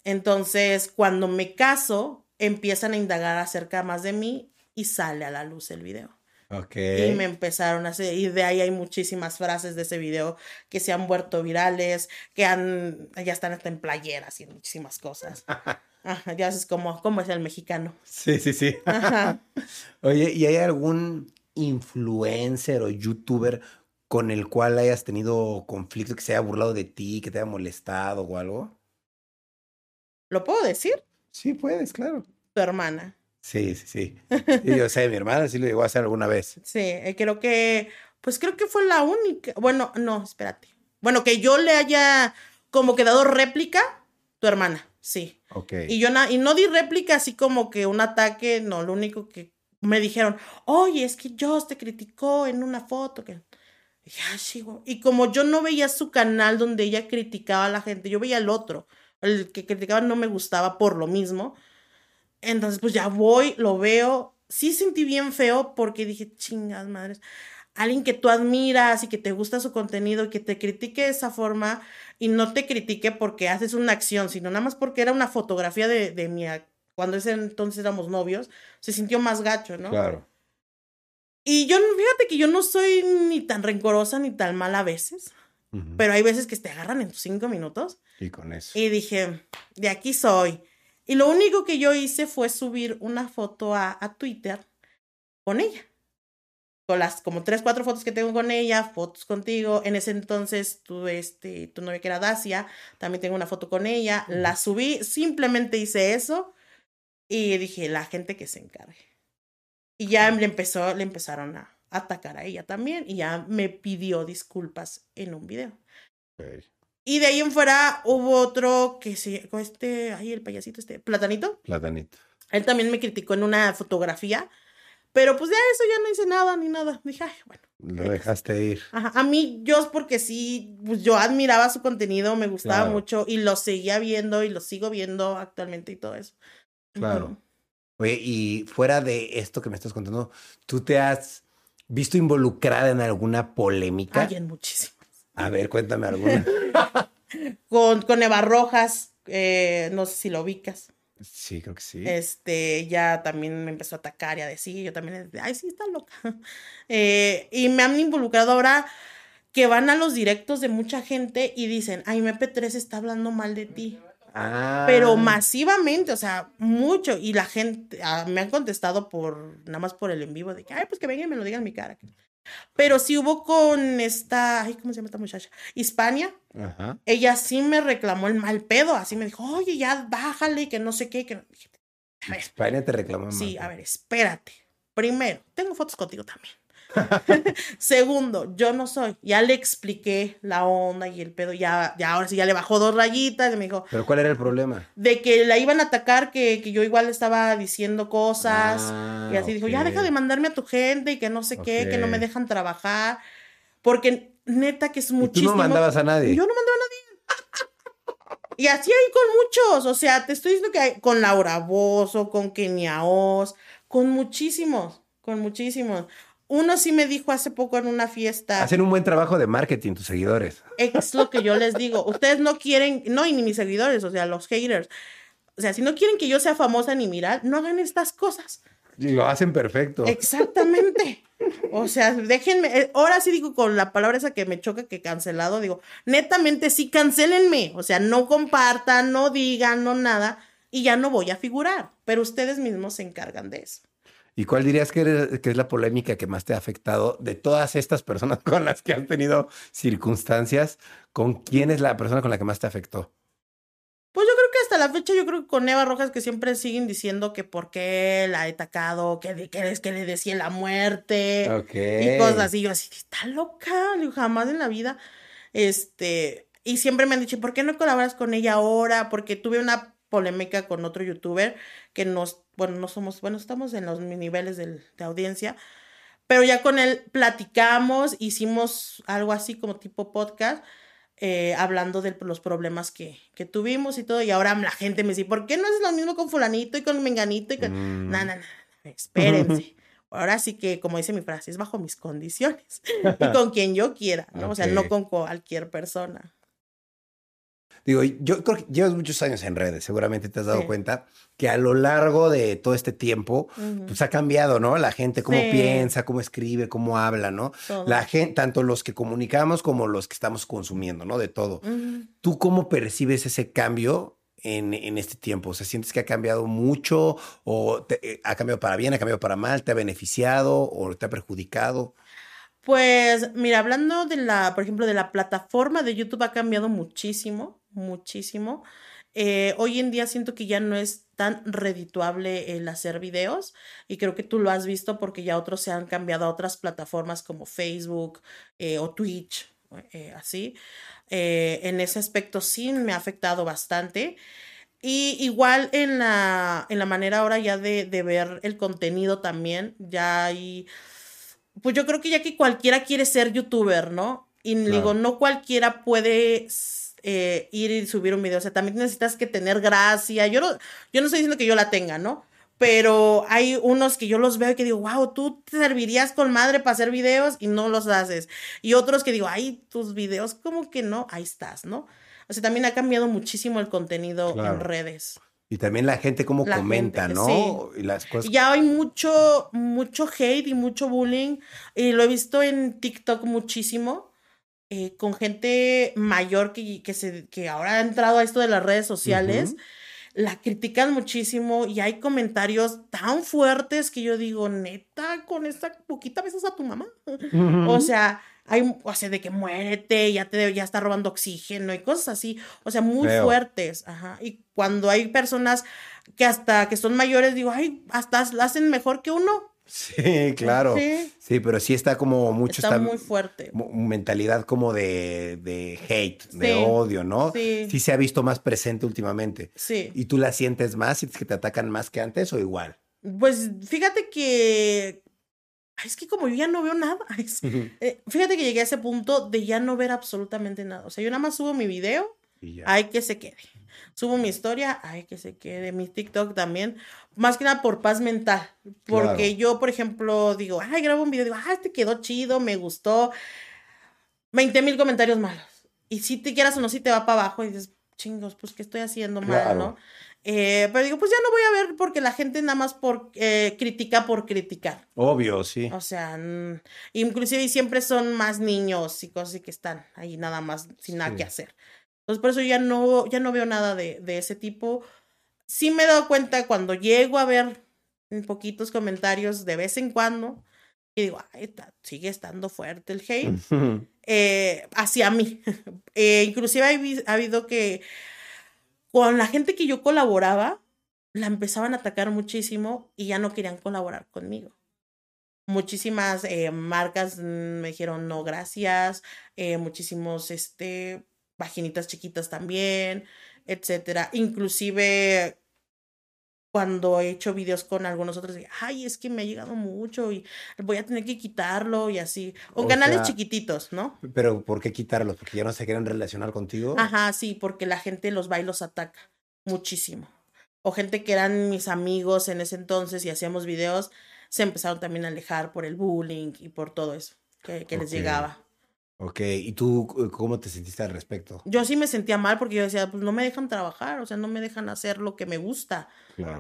Entonces, cuando me caso, empiezan a indagar acerca más de mí y sale a la luz el video. Okay. Y me empezaron a hacer, y de ahí hay muchísimas frases de ese video que se han vuelto virales, que han, ya están hasta en playeras y en muchísimas cosas. Ajá, ya es como, cómo es el mexicano. Sí, sí, sí. Ajá. Oye, ¿y hay algún influencer o youtuber con el cual hayas tenido conflicto, que se haya burlado de ti, que te haya molestado o algo? ¿Lo puedo decir? Sí, puedes, claro. Tu hermana. Sí, sí, sí. yo sé, mi hermana sí lo llegó a hacer alguna vez. Sí, eh, creo que, pues creo que fue la única. Bueno, no, espérate. Bueno, que yo le haya como que dado réplica, tu hermana, sí. Ok. Y yo y no di réplica así como que un ataque, no, lo único que me dijeron, oye, es que Joss te criticó en una foto que. Y, como yo no veía su canal donde ella criticaba a la gente, yo veía el otro, el que criticaba no me gustaba por lo mismo. Entonces, pues ya voy, lo veo. Sí sentí bien feo porque dije, chingas madres. Alguien que tú admiras y que te gusta su contenido y que te critique de esa forma y no te critique porque haces una acción, sino nada más porque era una fotografía de, de mi. Cuando ese entonces éramos novios, se sintió más gacho, ¿no? Claro. Y yo, fíjate que yo no soy ni tan rencorosa ni tan mala a veces, pero hay veces que te agarran en tus cinco minutos. Y con eso. Y dije, de aquí soy. Y lo único que yo hice fue subir una foto a, a Twitter con ella. Con las como tres, cuatro fotos que tengo con ella, fotos contigo. En ese entonces tu, este, tu novia que era Dacia, también tengo una foto con ella. La subí, simplemente hice eso y dije, la gente que se encargue. Y ya le, empezó, le empezaron a atacar a ella también y ya me pidió disculpas en un video. Y de ahí en fuera hubo otro que se, con este, ay, el payasito este, Platanito. Platanito. Él también me criticó en una fotografía, pero pues ya eso ya no hice nada ni nada. Dije, ay, bueno. Lo dejaste ir. Ajá. A mí, yo porque sí, pues yo admiraba su contenido, me gustaba mucho y lo seguía viendo y lo sigo viendo actualmente y todo eso. Claro. Oye, y fuera de esto que me estás contando, ¿tú te has visto involucrada en alguna polémica? Ay, en muchísimas. A ver, cuéntame alguna. con, con Eva Rojas, eh, no sé si lo ubicas. Sí, creo que sí. Este, ya también me empezó a atacar y a decir, yo también, ay, sí, está loca. Eh, y me han involucrado ahora que van a los directos de mucha gente y dicen, ay, MP3 está hablando mal de ti. Ah. Pero masivamente, o sea, mucho. Y la gente ah, me han contestado por, nada más por el en vivo, de que, ay, pues que vengan y me lo digan en mi cara. Pero sí hubo con esta, ay, ¿cómo se llama esta muchacha? Hispania. Ajá. Ella sí me reclamó el mal pedo, así me dijo, oye, ya bájale, que no sé qué. Que... Hispania te reclamó mal. Sí, a ver, espérate. Primero, tengo fotos contigo también. Segundo, yo no soy. Ya le expliqué la onda y el pedo. Ya, ya ahora sí ya le bajó dos rayitas y me dijo. ¿Pero cuál era el problema? De que la iban a atacar, que, que yo igual estaba diciendo cosas. y así dijo, ya deja de mandarme a tu gente y que no sé qué, que no me dejan trabajar. Porque neta que es muchísimo. ¿Y tú no mandabas a nadie. Yo no mandaba a nadie. Y así hay con muchos, o sea, te estoy diciendo que hay con Laura Bozo, con Kenia Oz, con muchísimos, con muchísimos. Uno sí me dijo hace poco en una fiesta. Hacen un buen trabajo de marketing tus seguidores. Es lo que yo les digo. Ustedes no quieren, no, y ni mis seguidores, o sea, los haters. O sea, si no quieren que yo sea famosa ni mirar, no hagan estas cosas. Y lo hacen perfecto. Exactamente. O sea, déjenme. Eh, ahora sí digo con la palabra esa que me choca que cancelado, digo, netamente sí, cancelenme. O sea, no compartan, no digan, no nada. Y ya no voy a figurar. Pero ustedes mismos se encargan de eso. ¿Y cuál dirías que, es la polémica que más te ha afectado de todas estas personas con las que has tenido circunstancias? ¿Con quién es la persona con la que más te afectó? Pues yo creo que hasta la fecha, yo creo que con Eva Rojas, que siempre siguen diciendo que por qué la he atacado, que, que que le decía la muerte y cosas así. Yo así, está loca, jamás en la vida. Este, y siempre me han dicho, ¿por qué no colaboras con ella ahora? Porque tuve una polémica con otro youtuber que nos, bueno, no somos, bueno, estamos en los niveles de audiencia, pero ya con él platicamos, hicimos algo así como tipo podcast, eh, hablando de los problemas que, que, tuvimos y todo, y ahora la gente me dice, ¿por qué no es lo mismo con fulanito y con menganito? Y con... No, no, no, espérense. Ahora sí que, como dice mi frase, es bajo mis condiciones y con quien yo quiera, ¿no? O sea, no con cualquier persona. Digo, yo creo que llevas muchos años en redes, seguramente te has dado cuenta que a lo largo de todo este tiempo, pues ha cambiado, ¿no? La gente cómo piensa, cómo escribe, cómo habla, ¿no? La gente, tanto los que comunicamos como los que estamos consumiendo, ¿no? De todo. ¿Tú cómo percibes ese cambio en, en, este tiempo? O sea, ¿sientes que ha cambiado mucho o eh, ha cambiado para bien, ha cambiado para mal, te ha beneficiado o te ha perjudicado? Pues mira, hablando de la, por ejemplo, de la plataforma de YouTube ha cambiado muchísimo muchísimo. Eh, hoy en día siento que ya no es tan redituable el hacer videos y creo que tú lo has visto porque ya otros se han cambiado a otras plataformas como Facebook eh, o Twitch, eh, así. en ese aspecto sí me ha afectado bastante. Y igual en la, en la manera ahora ya de, de ver el contenido también, ya hay, pues yo creo que ya que cualquiera quiere ser youtuber, ¿no? Y digo, no cualquiera puede eh, ir y subir un video. O sea, también necesitas que tener gracia. Yo no, yo no estoy diciendo que yo la tenga, ¿no? Pero hay unos que yo los veo y que digo, wow, tú te servirías con madre para hacer videos y no los haces. Y otros que digo, ay, tus videos, como que no, ahí estás, ¿no? O sea, también ha cambiado muchísimo el contenido en redes. Y también la gente como comenta, ¿no? Y las cosas. Ya hay mucho, mucho hate y mucho bullying. Y lo he visto en TikTok muchísimo eh, con gente mayor que, que, se, que ahora ha entrado a esto de las redes sociales, la critican muchísimo y hay comentarios tan fuertes que yo digo, neta, con esta poquita veces a tu mamá. O sea, hay, o sea, de que muérete, ya te ya está robando oxígeno y cosas así, o sea, muy fuertes, ajá. Y cuando hay personas que hasta que son mayores, digo, ay, hasta la hacen mejor que uno. Sí, claro. Sí. pero sí está como mucho. Está, muy fuerte. Mentalidad como de, de hate, de odio, ¿no? Sí. Sí se ha visto más presente últimamente. Sí. ¿Y tú la sientes más? ¿Sientes que te atacan más que antes o igual? Pues fíjate que. Es que como yo ya no veo nada. Eh, fíjate que llegué a ese punto de ya no ver absolutamente nada. O sea, yo nada más subo mi video, hay que se quede. Subo mi historia, hay que se quede. Mi TikTok también más que nada por paz mental. Porque yo, por ejemplo, digo, ay, grabo un video, digo, ah, este quedó chido, me gustó. 20 mil comentarios malos. Y si te quieras o no, si te va para abajo y dices, chingos, pues, ¿qué estoy haciendo mal, no? Eh, pero digo, pues ya no voy a ver porque la gente nada más por eh, critica por criticar. Obvio, sí. O sea, inclusive siempre son más niños y cosas que están ahí nada más sin nada que hacer. Entonces por eso ya no, ya no veo nada de, de ese tipo sí me he dado cuenta cuando llego a ver en poquitos comentarios de vez en cuando y digo, sigue estando fuerte el hate eh, hacia mí. eh, inclusive ha, habido que con la gente que yo colaboraba, la empezaban a atacar muchísimo y ya no querían colaborar conmigo. Muchísimas eh, marcas me dijeron no, gracias. Eh, muchísimos, este, paginitas chiquitas también etcétera. Inclusive cuando he hecho videos con algunos otros, ay, es que me ha llegado mucho y voy a tener que quitarlo y así. Con canales chiquititos, ¿no? Pero ¿por qué quitarlos? ¿Porque ya no se quieren relacionar contigo? Ajá, sí, porque la gente los va y los ataca muchísimo. O gente que eran mis amigos en ese entonces y hacíamos videos, se empezaron también a alejar por el bullying y por todo eso que, que les llegaba. Ok, ¿y tú cómo te sentiste al respecto? Yo sí me sentía mal porque yo decía, pues no me dejan trabajar, o sea, no me dejan hacer lo que me gusta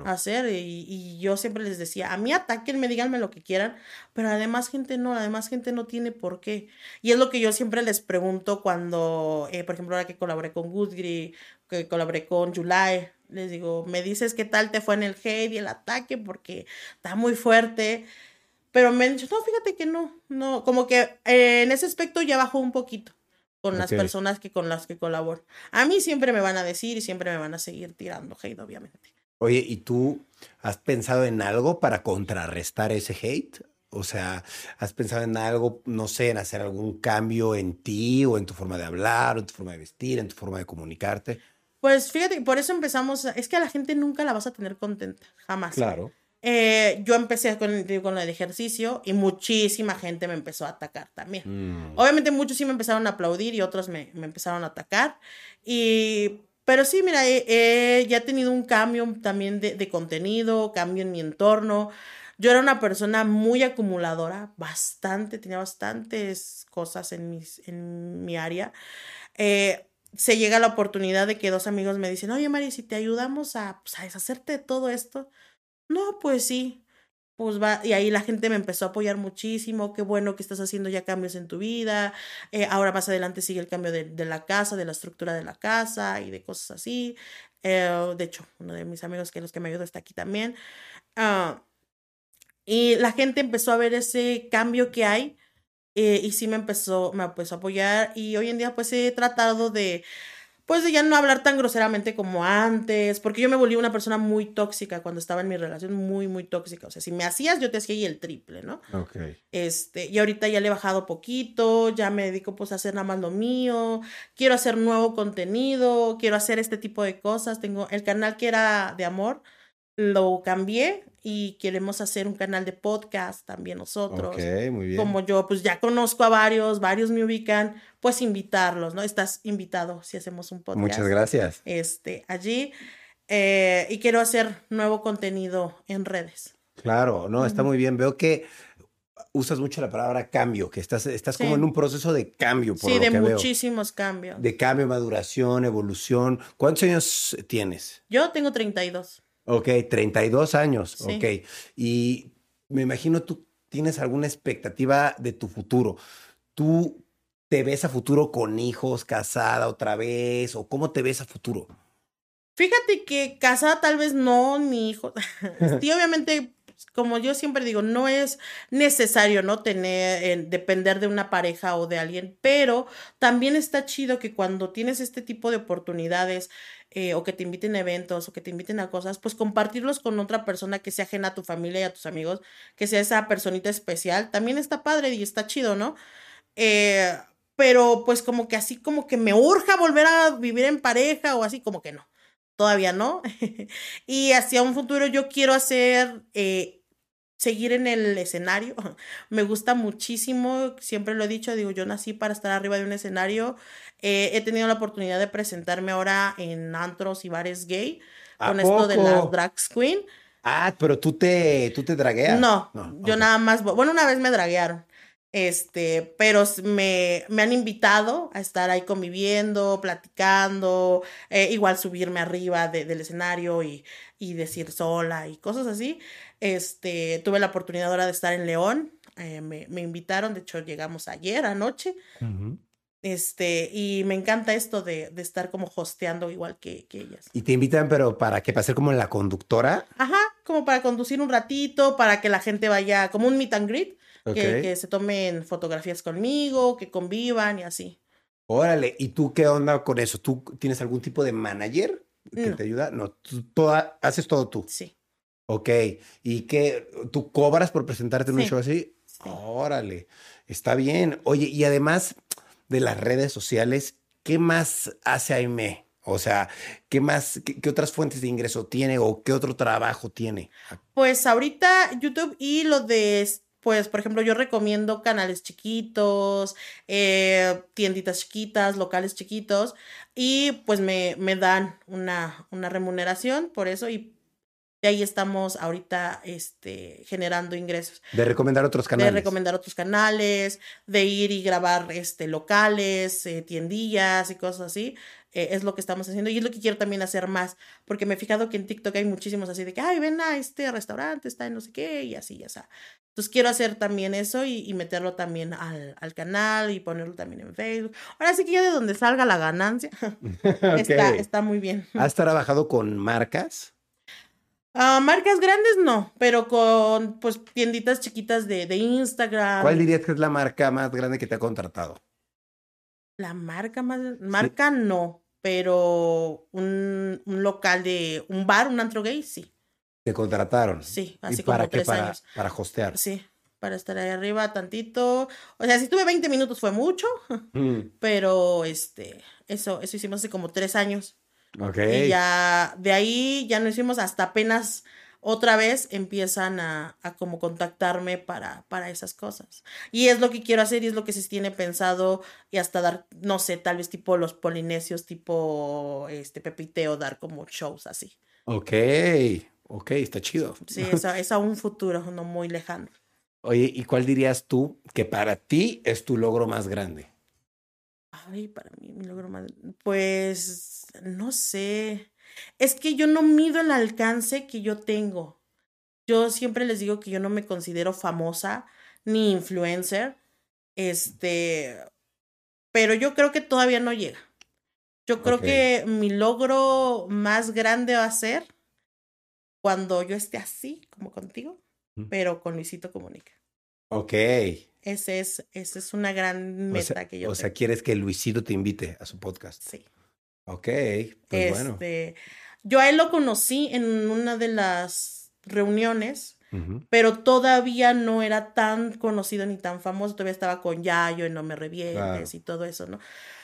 hacer. Y, y, yo siempre les decía, a mí me díganme lo que quieran, pero además gente no, además gente no tiene por qué. Y es lo que yo siempre les pregunto cuando, eh, por ejemplo, ahora que colaboré con Goodgri, que colaboré con July, les digo, me dices qué tal te fue en el hate y el ataque porque está muy fuerte. Pero me han dicho, no, fíjate que no, no, como que eh, en ese aspecto ya bajó un poquito con las personas que con las que colaboro. A mí siempre me van a decir y siempre me van a seguir tirando hate, obviamente. Oye, ¿y tú has pensado en algo para contrarrestar ese hate? O sea, ¿has pensado en algo, no sé, en hacer algún cambio en ti o en tu forma de hablar, o en tu forma de vestir, en tu forma de comunicarte? Pues fíjate, por eso empezamos, es que a la gente nunca la vas a tener contenta, jamás. Claro. Eh, yo empecé con, con el ejercicio y muchísima gente me empezó a atacar también. Mm. Obviamente muchos sí me empezaron a aplaudir y otros me, me empezaron a atacar. Y, pero sí, mira, he, ya he tenido un cambio también de, de, contenido, cambio en mi entorno. Yo era una persona muy acumuladora, bastante, tenía bastantes cosas en, mis, en mi área. Eh, se llega la oportunidad de que dos amigos me dicen, oye Mari, si te ayudamos a, pues, a deshacerte de todo esto. No, pues sí. Pues va, y ahí la gente me empezó a apoyar muchísimo, qué bueno que estás haciendo ya cambios en tu vida, eh, ahora más adelante sigue el cambio de, de, la casa, de la estructura de la casa y de cosas así. Eh, de hecho, uno de mis amigos que los que me ayudó está aquí también. Uh, y la gente empezó a ver ese cambio que hay eh, y sí me empezó, me empezó a apoyar y hoy en día pues he tratado de, pues de ya no hablar tan groseramente como antes, porque yo me volví una persona muy tóxica cuando estaba en mi relación, muy, muy tóxica. O sea, si me hacías, yo te hacía y el triple, ¿no? Ok. Este, y ahorita ya le he bajado poquito, ya me dedico pues a hacer nada más lo mío, quiero hacer nuevo contenido, quiero hacer este tipo de cosas. Tengo el canal que era de amor, lo cambié y queremos hacer un canal de podcast también nosotros. Ok, muy bien. Como yo, pues ya conozco a varios, varios me ubican, pues invitarlos, ¿no? Estás invitado si hacemos un podcast. Muchas gracias. Este, allí. Eh, y quiero hacer nuevo contenido en redes. Claro, no, está muy bien. Veo que usas mucho la palabra cambio, que estás, estás como en un proceso de cambio. Por sí, de muchísimos cambios. De cambio, maduración, evolución. ¿Cuántos años tienes? Yo tengo 32. Ok, 32 años. Ok. Y me imagino tú tienes alguna expectativa de tu futuro. ¿Tú te ves a futuro con hijos, casada otra vez? ¿O cómo te ves a futuro? Fíjate que casada tal vez no, ni hijo. sí, obviamente como yo siempre digo, no es necesario, ¿no? Tener, depender de una pareja o de alguien, pero también está chido que cuando tienes este tipo de oportunidades eh, o que te inviten a eventos o que te inviten a cosas, pues compartirlos con otra persona que sea ajena a tu familia y a tus amigos, que sea esa personita especial, también está padre y está chido, ¿no? Eh, pero pues como que así como que me urja volver a vivir en pareja o así como que no todavía no. y hacia un futuro yo quiero hacer, eh, seguir en el escenario. Me gusta muchísimo, siempre lo he dicho, digo, yo nací para estar arriba de un escenario. Eh, he tenido la oportunidad de presentarme ahora en antros y bares gay con esto de las drag queen. Ah, pero tú te, tú te dragueas. No, yo nada más, bueno, una vez me draguearon. Este, pero me, me han invitado a estar ahí conviviendo, platicando, eh, igual subirme arriba del escenario y, y, decir sola y cosas así. Este, tuve la oportunidad ahora de estar en León, eh, me, me, invitaron, de hecho llegamos ayer anoche. Este, y me encanta esto de, de estar como hosteando igual que, que, ellas. ¿Y te invitan, pero para qué? ¿Para ser como la conductora? Ajá, como para conducir un ratito, para que la gente vaya, como un meet and greet que, se tomen fotografías conmigo, que convivan y así. Órale, ¿y tú qué onda con eso? ¿Tú tienes algún tipo de manager que te ayuda? No, tú haces todo tú. Sí. Ok, ¿y qué? ¿Tú cobras por presentarte en un show así? Órale, está bien. Oye, y además de las redes sociales, ¿qué más hace Aime? O sea, ¿qué más, qué, qué, otras fuentes de ingreso tiene o qué otro trabajo tiene? Pues ahorita YouTube y lo de pues, por ejemplo, yo recomiendo canales chiquitos, eh, tienditas chiquitas, locales chiquitos, y pues me, me dan una, una remuneración por eso y de ahí estamos ahorita este, generando ingresos. De recomendar otros canales. De recomendar otros canales, de ir y grabar este, locales, eh, tiendillas y cosas así. Eh, es lo que estamos haciendo y es lo que quiero también hacer más, porque me he fijado que en TikTok hay muchísimos así de que, ay, ven a este restaurante, está en no sé qué, y así, ya sea. Entonces quiero hacer también eso y, meterlo también al, al, canal y ponerlo también en Facebook. Ahora sí que ya de donde salga la ganancia, está, está muy bien. ¿Has trabajado con marcas? Uh, marcas grandes no, pero con pues tienditas chiquitas de, de Instagram. ¿Cuál dirías que es la marca más grande que te ha contratado? La marca más, marca no, pero un, un, local de, un bar, un antro gay, sí. ¿Te contrataron? Sí, así ¿Y para qué? Para, para hostear. Sí, para estar ahí arriba tantito. O sea, si tuve 20 minutos fue mucho, mm. pero este, eso, eso hicimos hace como tres años. Ok. Y ya, de ahí ya no hicimos hasta apenas otra vez empiezan a, a, como contactarme para, para esas cosas. Y es lo que quiero hacer y es lo que se tiene pensado y hasta dar, no sé, tal vez tipo los polinesios, tipo este Pepiteo, dar como shows así. Ok, ok, está chido. Sí, es a, es a un futuro no muy lejano. Oye, ¿y cuál dirías tú que para ti es tu logro más grande? Ay, para mí, mi logro más. Pues, no sé. Es que yo no mido el alcance que yo tengo. Yo siempre les digo que yo no me considero famosa ni influencer. Este. Pero yo creo que todavía no llega. Yo creo que mi logro más grande va a ser cuando yo esté así, como contigo, pero con Luisito Comunica. Ok. Ese es, esa es una gran meta que yo O sea, quieres que Luisito te invite a su podcast. Sí. Ok, pues bueno. Este, yo a él lo conocí en una de las reuniones, pero todavía no era tan conocido ni tan famoso. Todavía estaba con Yayo en No Me Revientes y todo eso, ¿no?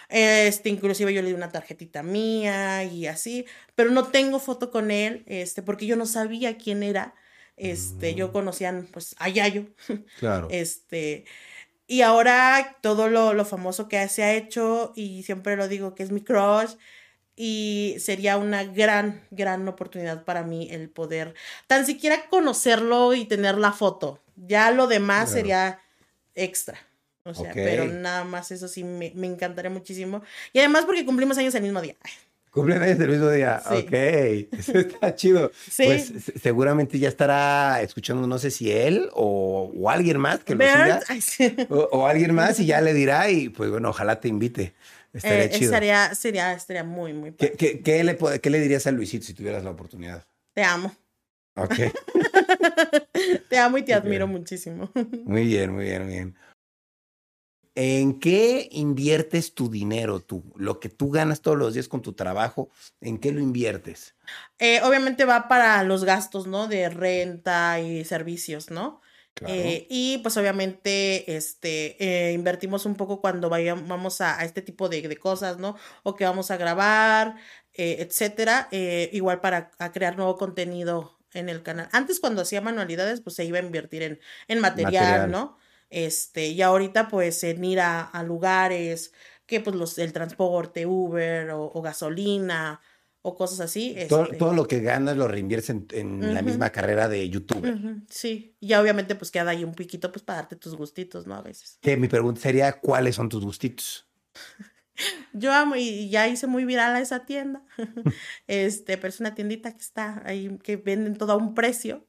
Este, inclusive yo le di una tarjetita mía y así, pero no tengo foto con él, este, porque yo no sabía quién era. Este, yo mm. conocía pues a Yayo. Claro. Este, y ahora todo lo, lo famoso que se ha hecho, y siempre lo digo que es mi crush, y sería una gran, gran oportunidad para mí el poder tan siquiera conocerlo y tener la foto. Ya lo demás sería extra. O sea, pero nada más eso sí me, me, encantaría muchísimo. Y además porque cumplimos años el mismo día. Cumplen años el mismo día. Ok, eso está chido. Sí. Pues seguramente ya estará escuchando, no sé si él o, o alguien más que lo siga. o, alguien más y ya le dirá y pues bueno, ojalá te invite. Estaría eh, chido. Estaría, sería, estaría muy, muy ¿Qué, qué, qué, le, ¿Qué le dirías a Luisito si tuvieras la oportunidad? Te amo. Ok. te amo y te admiro muchísimo. Muy bien, muy bien, muy bien. ¿En qué inviertes tu dinero tú? Lo que tú ganas todos los días con tu trabajo, ¿en qué lo inviertes? Eh, obviamente va para los gastos, ¿no? De renta y servicios, ¿no? Eh, y pues obviamente este, eh, invertimos un poco cuando vayamos a, a este tipo de, de, cosas, ¿no? O que vamos a grabar, etcétera. igual para crear nuevo contenido en el canal. Antes cuando hacía manualidades, pues se iba a invertir en, en material. ¿no? Este, y ahorita pues en ir a, lugares que pues los, el transporte, Uber o, gasolina o cosas así. Todo, este todo, lo que ganas lo reinviertes en, la misma carrera de YouTube. Sí, y obviamente pues queda ahí un piquito pues para darte tus gustitos, ¿no? A veces. Que mi pregunta sería, ¿cuáles son tus gustitos? Yo amo y ya hice muy viral a esa tienda. este, pero es una tiendita que está ahí, que venden todo a un precio.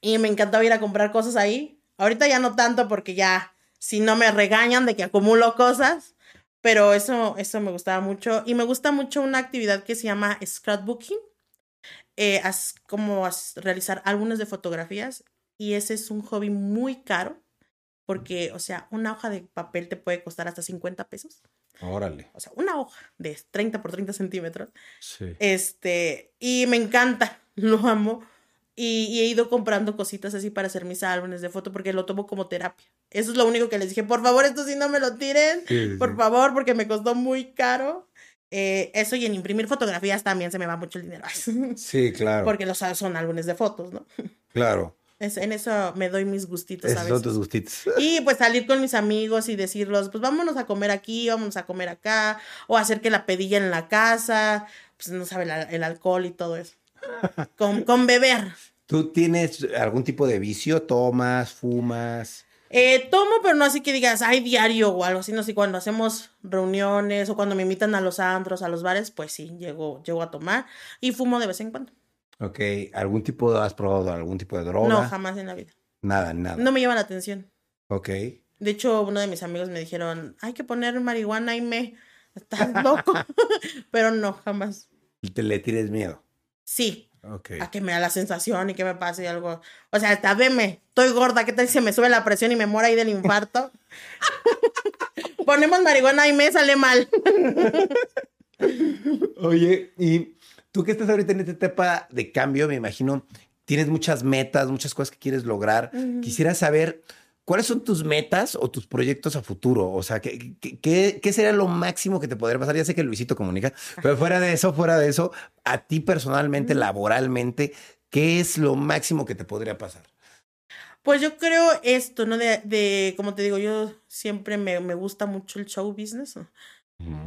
Y me encantaba ir a comprar cosas ahí Ahorita ya no tanto porque ya, si no me regañan de que acumulo cosas, pero eso, eso me gustaba mucho. Y me gusta mucho una actividad que se llama scrapbooking, eh, como realizar álbumes de fotografías. Y ese es un hobby muy caro, porque, o sea, una hoja de papel te puede costar hasta 50 pesos. Órale. O sea, una hoja de 30 por 30 centímetros. Sí. Este, y me encanta, lo amo y, he ido comprando cositas así para hacer mis álbumes de foto porque lo tomo como terapia. Eso es lo único que les dije, por favor, esto sí no me lo tiren, por favor, porque me costó muy caro. Eh, eso y en imprimir fotografías también se me va mucho el dinero. Sí, claro. Porque los son álbumes de fotos, ¿no? Claro. Es, en eso me doy mis gustitos. Esos son tus gustitos. Y pues salir con mis amigos y decirlos, pues vámonos a comer aquí, vámonos a comer acá, o hacer que la pedilla en la casa, pues no sabe el alcohol y todo eso. Con, con beber. ¿Tú tienes algún tipo de vicio? ¿Tomas, fumas? Eh, tomo, pero no así que digas, hay diario o algo así, no sé, cuando hacemos reuniones o cuando me invitan a los antros, a los bares, pues sí, llego, llego a tomar y fumo de vez en cuando. Ok, ¿algún tipo, has probado algún tipo de droga? No, jamás en la vida. Nada, nada. No me llama la atención. Ok. De hecho, uno de mis amigos me dijeron, hay que poner marihuana y me... Estás loco. pero no, jamás. ¿Y te le tienes miedo? Sí, a que me da la sensación y que me pase algo. O sea, hasta veme, estoy gorda, ¿qué tal si se me sube la presión y me muero ahí del infarto? Ponemos marihuana y me sale mal. Oye, y tú que estás ahorita en esta etapa de cambio, me imagino, tienes muchas metas, muchas cosas que quieres lograr. Quisiera saber ¿Cuáles son tus metas o tus proyectos a futuro? O sea, ¿qué, qué, sería lo máximo que te podría pasar? Ya sé que Luisito comunica, pero fuera de eso, fuera de eso, a ti personalmente, laboralmente, ¿qué es lo máximo que te podría pasar? Pues yo creo esto, ¿no? De, de como te digo, yo siempre me, me gusta mucho el show business.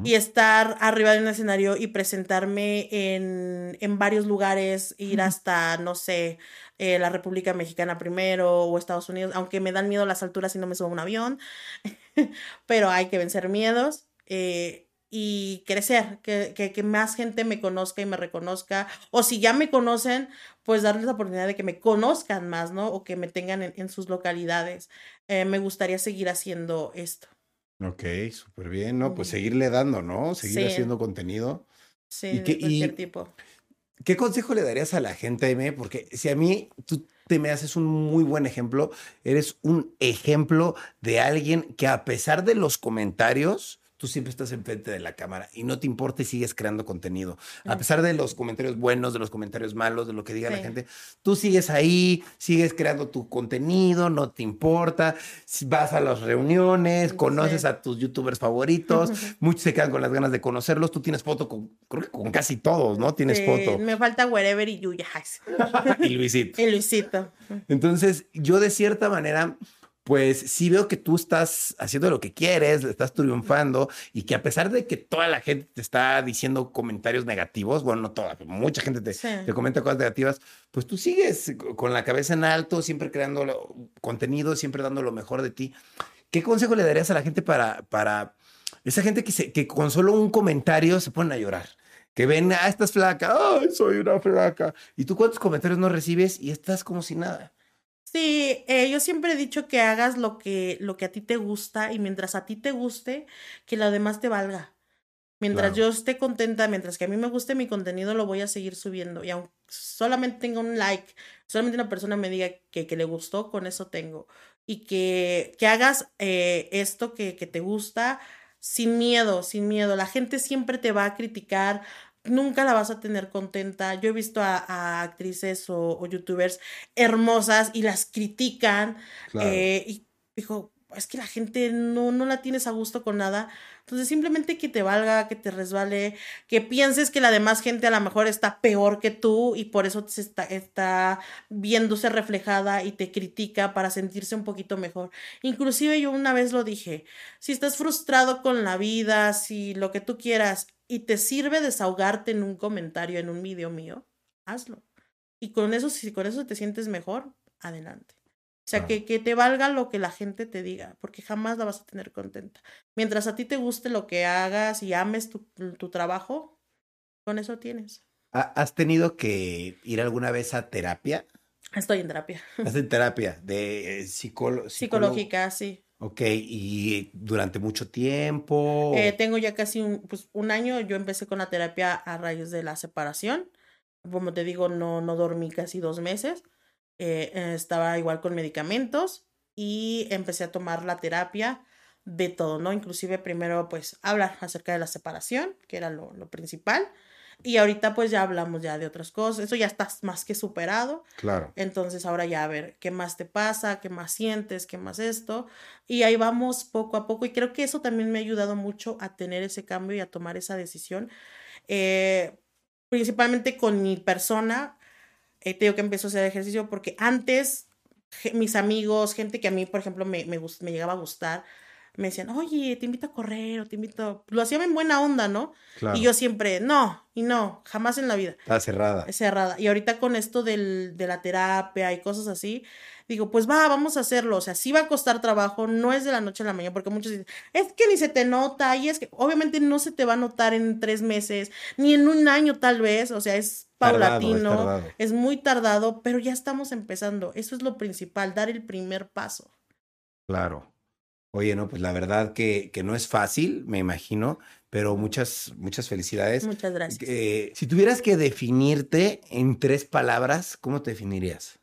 y estar arriba de un escenario y presentarme en, en varios lugares, ir hasta, no sé, eh, la República Mexicana primero o Estados Unidos, aunque me dan miedo las alturas y no me subo a un avión, pero hay que vencer miedos. Eh, y crecer, que, que, que, más gente me conozca y me reconozca, o si ya me conocen, pues darles la oportunidad de que me conozcan más, ¿no? O que me tengan en, sus localidades. Eh, me gustaría seguir haciendo esto. Ok, súper bien, ¿no? Pues seguirle dando, ¿no? Seguir haciendo contenido. Sí, ¿Y de cualquier tipo. ¿Qué consejo le darías a la gente? Porque si a mí tú te me haces un muy buen ejemplo, eres un ejemplo de alguien que a pesar de los comentarios, tú siempre estás enfrente de la cámara y no te importa y sigues creando contenido. A pesar de los comentarios buenos, de los comentarios malos, de lo que diga la gente, tú sigues ahí, sigues creando tu contenido, no te importa. Vas a las reuniones, conoces a tus youtubers favoritos, muchos se quedan con las ganas de conocerlos. Tú tienes foto con, creo que con casi todos, ¿no? Tienes foto. Me falta Wherever y Yuya. y Luisito. Y Luisito. Entonces, yo de cierta manera pues sí veo que tú estás haciendo lo que quieres, estás triunfando y que a pesar de que toda la gente te está diciendo comentarios negativos, bueno, no toda, mucha gente te, te, comenta cosas negativas, pues tú sigues con la cabeza en alto, siempre creando contenido, siempre dando lo mejor de ti. ¿Qué consejo le darías a la gente para, para esa gente que, se, que con solo un comentario se ponen a llorar? Que ven, ah, estás flaca, ay, soy una flaca. Y tú cuántos comentarios no recibes y estás como si nada. Sí, eh, yo siempre he dicho que hagas lo que, lo que a ti te gusta y mientras a ti te guste, que lo demás te valga. Mientras yo esté contenta, mientras que a mí me guste mi contenido, lo voy a seguir subiendo. Y aunque solamente tenga un like, solamente una persona me diga que, que le gustó, con eso tengo. Y que, que hagas eh, esto que, que te gusta sin miedo, sin miedo. La gente siempre te va a criticar, nunca la vas a tener contenta. Yo he visto a, actrices o, youtubers hermosas y las critican. Eh, y dijo, es que la gente no, no la tienes a gusto con nada. Entonces simplemente que te valga, que te resbale, que pienses que la demás gente a lo mejor está peor que tú y por eso se está, está viéndose reflejada y te critica para sentirse un poquito mejor. Inclusive yo una vez lo dije, si estás frustrado con la vida, si lo que tú quieras y te sirve desahogarte en un comentario, en un video mío, hazlo. Y con eso, si con eso te sientes mejor, adelante. O sea, que, que, te valga lo que la gente te diga, porque jamás la vas a tener contenta. Mientras a ti te guste lo que hagas y ames tu, tu trabajo, con eso tienes. ¿Has tenido que ir alguna vez a terapia? Estoy en terapia. ¿Estás en terapia de eh, psicológica, sí. Ok, ¿y durante mucho tiempo? Eh, tengo ya casi un, pues, un año. Yo empecé con la terapia a raíz de la separación. Como te digo, no, no dormí casi dos meses. Eh, estaba igual con medicamentos y empecé a tomar la terapia de todo, ¿no? Inclusive primero pues hablar acerca de la separación, que era lo, lo principal. Y ahorita pues ya hablamos ya de otras cosas, eso ya está más que superado. Claro. Entonces ahora ya a ver qué más te pasa, qué más sientes, qué más esto. Y ahí vamos poco a poco y creo que eso también me ha ayudado mucho a tener ese cambio y a tomar esa decisión. Eh, principalmente con mi persona, eh, tengo que empezar a hacer ejercicio porque antes mis amigos, gente que a mí, por ejemplo, me, me, me llegaba a gustar, me decían, oye, te invito a correr o te invito. Lo hacían en buena onda, ¿no? Y yo siempre, no, y no, jamás en la vida. Está cerrada. Es cerrada. Y ahorita con esto del, de la terapia y cosas así, digo, pues va, vamos a hacerlo. O sea, sí va a costar trabajo, no es de la noche a la mañana, porque muchos dicen, es que ni se te nota, y es que obviamente no se te va a notar en tres meses, ni en un año tal vez, o sea, es paulatino, es, muy tardado, pero ya estamos empezando. Eso es lo principal, dar el primer paso. Claro. Oye, no, pues la verdad que, que no es fácil, me imagino, pero muchas, muchas felicidades. Muchas gracias. Eh, si tuvieras que definirte en tres palabras, ¿cómo te definirías?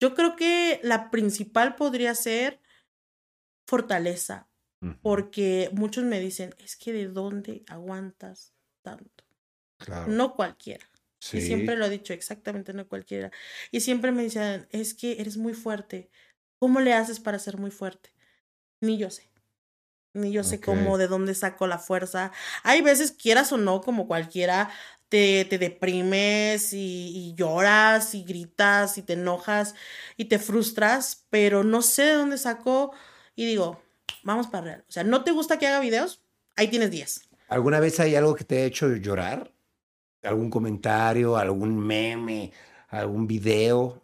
Yo creo que la principal podría ser fortaleza, porque muchos me dicen, es que de dónde aguantas tanto. Claro. No cualquiera. Y siempre lo he dicho, exactamente, no cualquiera. Y siempre me dicen, es que eres muy fuerte. ¿Cómo le haces para ser muy fuerte? Ni yo sé. Ni yo sé cómo, de dónde saco la fuerza. Hay veces, quieras o no, como cualquiera, te, te deprimes y, lloras y gritas y te enojas y te frustras, pero no sé de dónde saco y digo, vamos para real. O sea, ¿no te gusta que haga videos? ahí tienes 10. ¿Alguna vez hay algo que te ha hecho llorar? ¿Algún comentario, algún meme, algún video?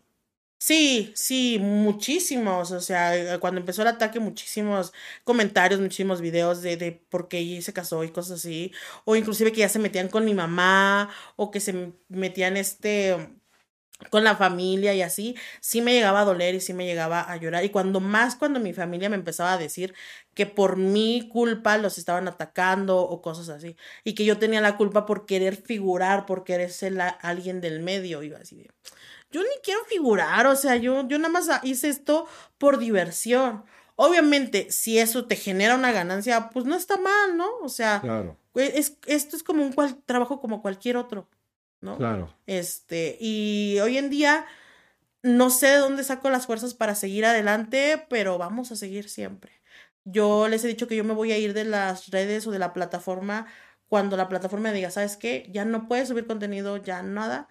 Sí, sí, muchísimos. O sea, cuando empezó el ataque, muchísimos comentarios, muchísimos videos de, de por qué se casó y cosas así. O inclusive que ya se metían con mi mamá, o que se metían este con la familia y así, sí me llegaba a doler y sí me llegaba a llorar. Y cuando más cuando mi familia me empezaba a decir que por mi culpa los estaban atacando o cosas así. Y que yo tenía la culpa por querer figurar, por querer ser alguien del medio. Iba así yo ni quiero figurar, o sea, yo, yo nada más hice esto por diversión. Obviamente, si eso te genera una ganancia, pues no está mal, ¿no? O sea, es, esto es como un cual, trabajo como cualquier otro. ¿no? Claro. Este, y hoy en día no sé de dónde saco las fuerzas para seguir adelante, pero vamos a seguir siempre. Yo les he dicho que yo me voy a ir de las redes o de la plataforma cuando la plataforma diga, ¿sabes qué? Ya no puedes subir contenido, ya nada,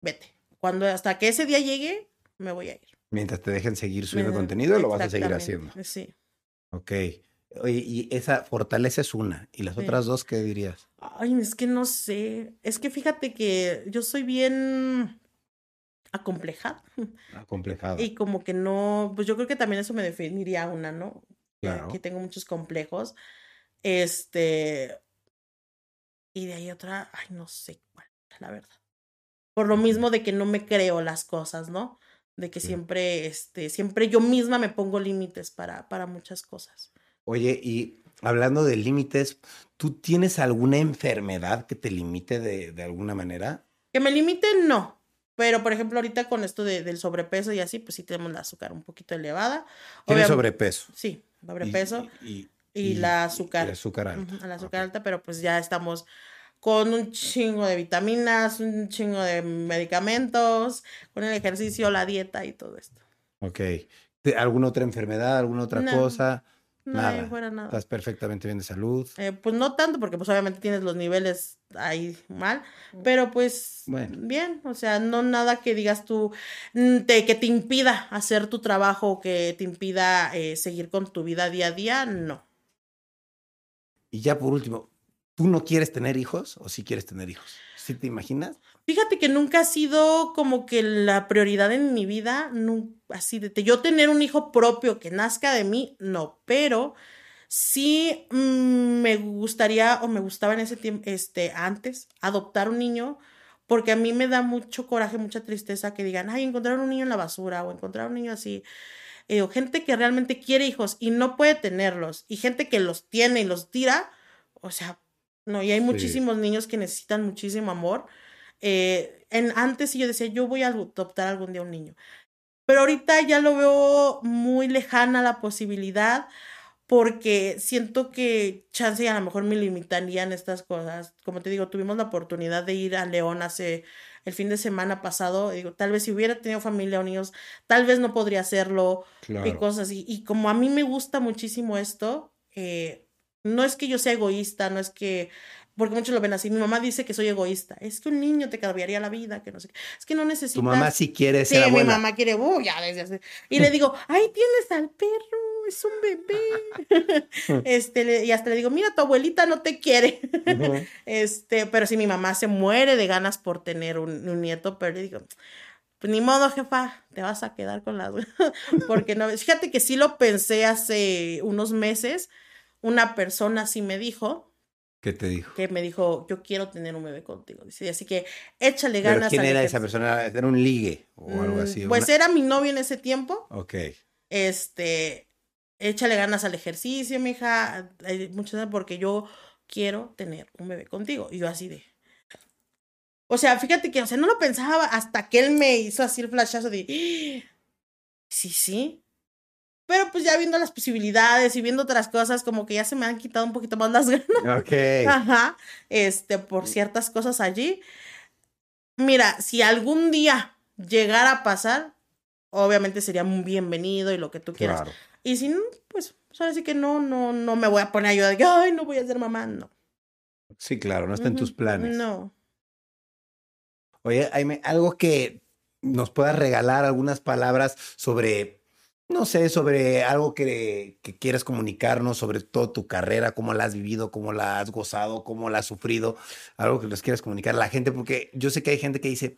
vete. Cuando hasta que ese día llegue, me voy a ir. Mientras te dejen seguir subiendo contenido, lo vas a seguir haciendo. Sí. Ok. Oye, y esa fortaleza es una. ¿Y las otras dos qué dirías? Ay, es que no sé. Es que fíjate que yo soy bien acomplejada. Acomplejada. Y como que no, pues yo creo que también eso me definiría una, ¿no? Claro. Que tengo muchos complejos. Este. Y de ahí otra, ay, no sé cuál, la verdad. Por lo mismo de que no me creo las cosas, ¿no? De que siempre, este, siempre yo misma me pongo límites para, para muchas cosas. Oye, y hablando de límites, ¿tú tienes alguna enfermedad que te limite de, alguna manera? Que me limite, no. Pero, por ejemplo, ahorita con esto del sobrepeso y así, pues sí tenemos la azúcar un poquito elevada. ¿Tienes sobrepeso? Sí, sobrepeso. Y, la azúcar. Y azúcar alta. la azúcar alta, pero pues ya estamos con un chingo de vitaminas, un chingo de medicamentos, con el ejercicio, la dieta y todo esto. Ok. ¿Alguna otra enfermedad, alguna otra cosa? No, nada. fuera nada. Estás perfectamente bien de salud. Eh, pues no tanto, porque pues obviamente tienes los niveles ahí mal, pero pues bien, o sea, no nada que digas tú mm, te, que te impida hacer tu trabajo, que te impida eh, seguir con tu vida día a día, no. Y ya por último, ¿tú no quieres tener hijos o sí quieres tener hijos? ¿Sí te imaginas? Fíjate que nunca ha sido como que la prioridad en mi vida, así de yo tener un hijo propio que nazca de mí, no, pero sí mm, me gustaría o me gustaba en ese tiempo, este, antes, adoptar un niño, porque a mí me da mucho coraje, mucha tristeza que digan, ay, encontraron un niño en la basura o encontraron un niño así. Eh, o gente que realmente quiere hijos y no puede tenerlos, y gente que los tiene y los tira, o sea, no, y hay muchísimos niños que necesitan muchísimo amor eh, en, antes yo decía, yo voy a adoptar algún día un niño. Pero ahorita ya lo veo muy lejana la posibilidad porque siento que chance y a lo mejor me limitarían estas cosas. Como te digo, tuvimos la oportunidad de ir a León hace el fin de semana pasado. Digo, tal vez si hubiera tenido familia o niños, tal vez no podría hacerlo y cosas así. Y como a mí me gusta muchísimo esto, eh, no es que yo sea egoísta, no es que porque muchos lo ven así. Mi mamá dice que soy egoísta. Es que un niño te cambiaría la vida, que no sé qué. Es que no necesitas. Tu mamá sí quiere ser sí, mi mamá quiere, uh, ya desde Y le digo, ay, tienes al perro, es un bebé. este, y hasta le digo, mira, tu abuelita no te quiere. este, pero si mi mamá se muere de ganas por tener un, un nieto, pero le digo, pues ni modo, jefa, te vas a quedar con la Porque no, fíjate que sí lo pensé hace unos meses. Una persona sí me dijo, ¿Qué te dijo? Que me dijo, yo quiero tener un bebé contigo. Dice, así que échale ganas. ¿Quién era esa persona? ¿Era un ligue o algo así? Mm, pues era mi novio en ese tiempo. Ok. Este, échale ganas al ejercicio, mija. Muchas gracias porque yo quiero tener un bebé contigo. Y yo así de... O sea, fíjate que, o sea, no lo pensaba hasta que él me hizo así el flashazo de... Sí, sí, pero pues ya viendo las posibilidades y viendo otras cosas, como que ya se me han quitado un poquito más las ganas. Ok. Ajá. Este, por ciertas cosas allí. Mira, si algún día llegara a pasar, obviamente sería muy bienvenido y lo que tú quieras. Claro. Y si no, pues, pues, ahora sí que no, no, no me voy a poner a ayudar de ay, no voy a ser mamá, no. Sí, claro, no está en tus planes. No. Oye, Jaime, algo que nos puedas regalar algunas palabras sobre no sé, sobre algo que, que, quieras comunicarnos, sobre todo tu carrera, cómo la has vivido, cómo la has gozado, cómo la has sufrido, algo que les quieras comunicar a la gente, porque yo sé que hay gente que dice,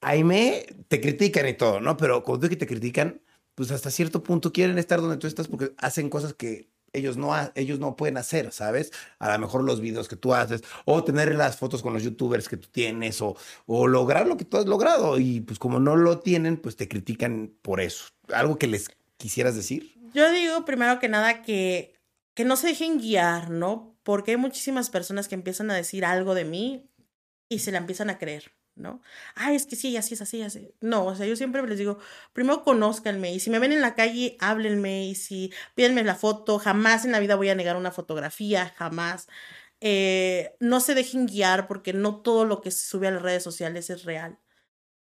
Aime, te critican y todo, ¿no? Pero cuando que te critican, pues hasta cierto punto quieren estar donde tú estás porque hacen cosas que ellos no, ellos no pueden hacer, ¿sabes? A lo mejor los videos que tú haces, o tener las fotos con los youtubers que tú tienes, o, o lograr lo que tú has logrado. Y pues como no lo tienen, pues te critican por eso. ¿Algo que les quisieras decir? Yo digo primero que nada que, que no se dejen guiar, ¿no? Porque hay muchísimas personas que empiezan a decir algo de mí y se la empiezan a creer. ¿No? Ay, es que sí, así es, así, así. No, o sea, yo siempre les digo, primero conózcanme y si me ven en la calle, háblenme y si pídenme la foto, jamás en la vida voy a negar una fotografía, jamás. Eh, no se dejen guiar porque no todo lo que se sube a las redes sociales es real,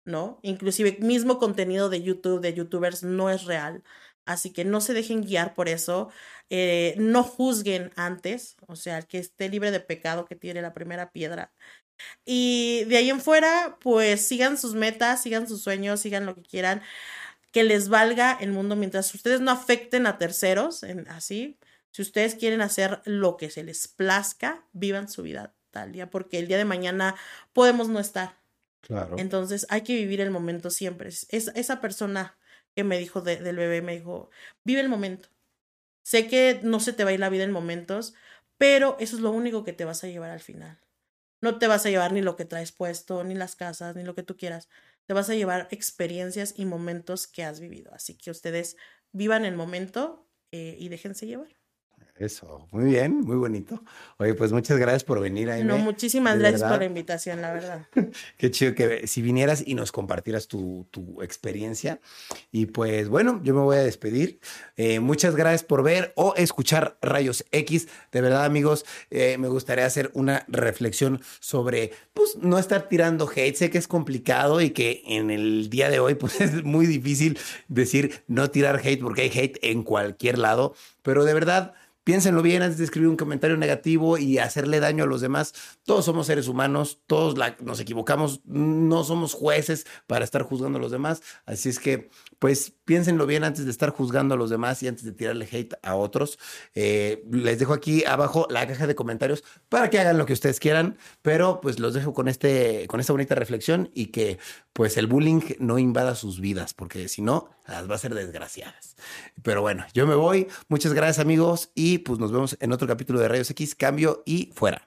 ¿no? Inclusive mismo contenido de YouTube, de youtubers, no es real. Así que no se dejen guiar por eso. Eh, no juzguen antes, o sea, que esté libre de pecado, que tiene la primera piedra. Y de ahí en fuera, pues sigan sus metas, sigan sus sueños, sigan lo que quieran, que les valga el mundo mientras ustedes no afecten a terceros, en, así. Si ustedes quieren hacer lo que se les plazca, vivan su vida tal día, porque el día de mañana podemos no estar. Claro. Entonces hay que vivir el momento siempre. Es, esa persona que me dijo del bebé me dijo, vive el momento. Sé que no se te va a ir la vida en momentos, pero eso es lo único que te vas a llevar al final. No te vas a llevar ni lo que traes puesto, ni las casas, ni lo que tú quieras. Te vas a llevar experiencias y momentos que has vivido. Así que ustedes vivan el momento eh, y déjense llevar. Eso, muy bien, muy bonito. Oye, pues muchas gracias por venir. No, muchísimas gracias por la invitación, la verdad. Qué chido que si vinieras y nos compartieras tu, tu experiencia. Y pues bueno, yo me voy a despedir. Eh, muchas gracias por ver o escuchar Rayos X. De verdad, amigos, eh, me gustaría hacer una reflexión sobre, pues, no estar tirando hate. Sé que es complicado y que en el día de hoy, pues, es muy difícil decir no tirar hate porque hay hate en cualquier lado. Pero de verdad Piénsenlo bien antes de escribir un comentario negativo y hacerle daño a los demás. Todos somos seres humanos, todos nos equivocamos, no somos jueces para estar juzgando a los demás. Así es que, pues, piénsenlo bien antes de estar juzgando a los demás y antes de tirarle hate a otros. Eh, les dejo aquí abajo la caja de comentarios para que hagan lo que ustedes quieran, pero pues los dejo con, este, con esta bonita reflexión y que pues el bullying no invada sus vidas, porque si no, las va a ser desgraciadas. Pero bueno, yo me voy. Muchas gracias amigos y pues nos vemos en otro capítulo de Rayos X. Cambio y fuera.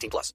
18 plus.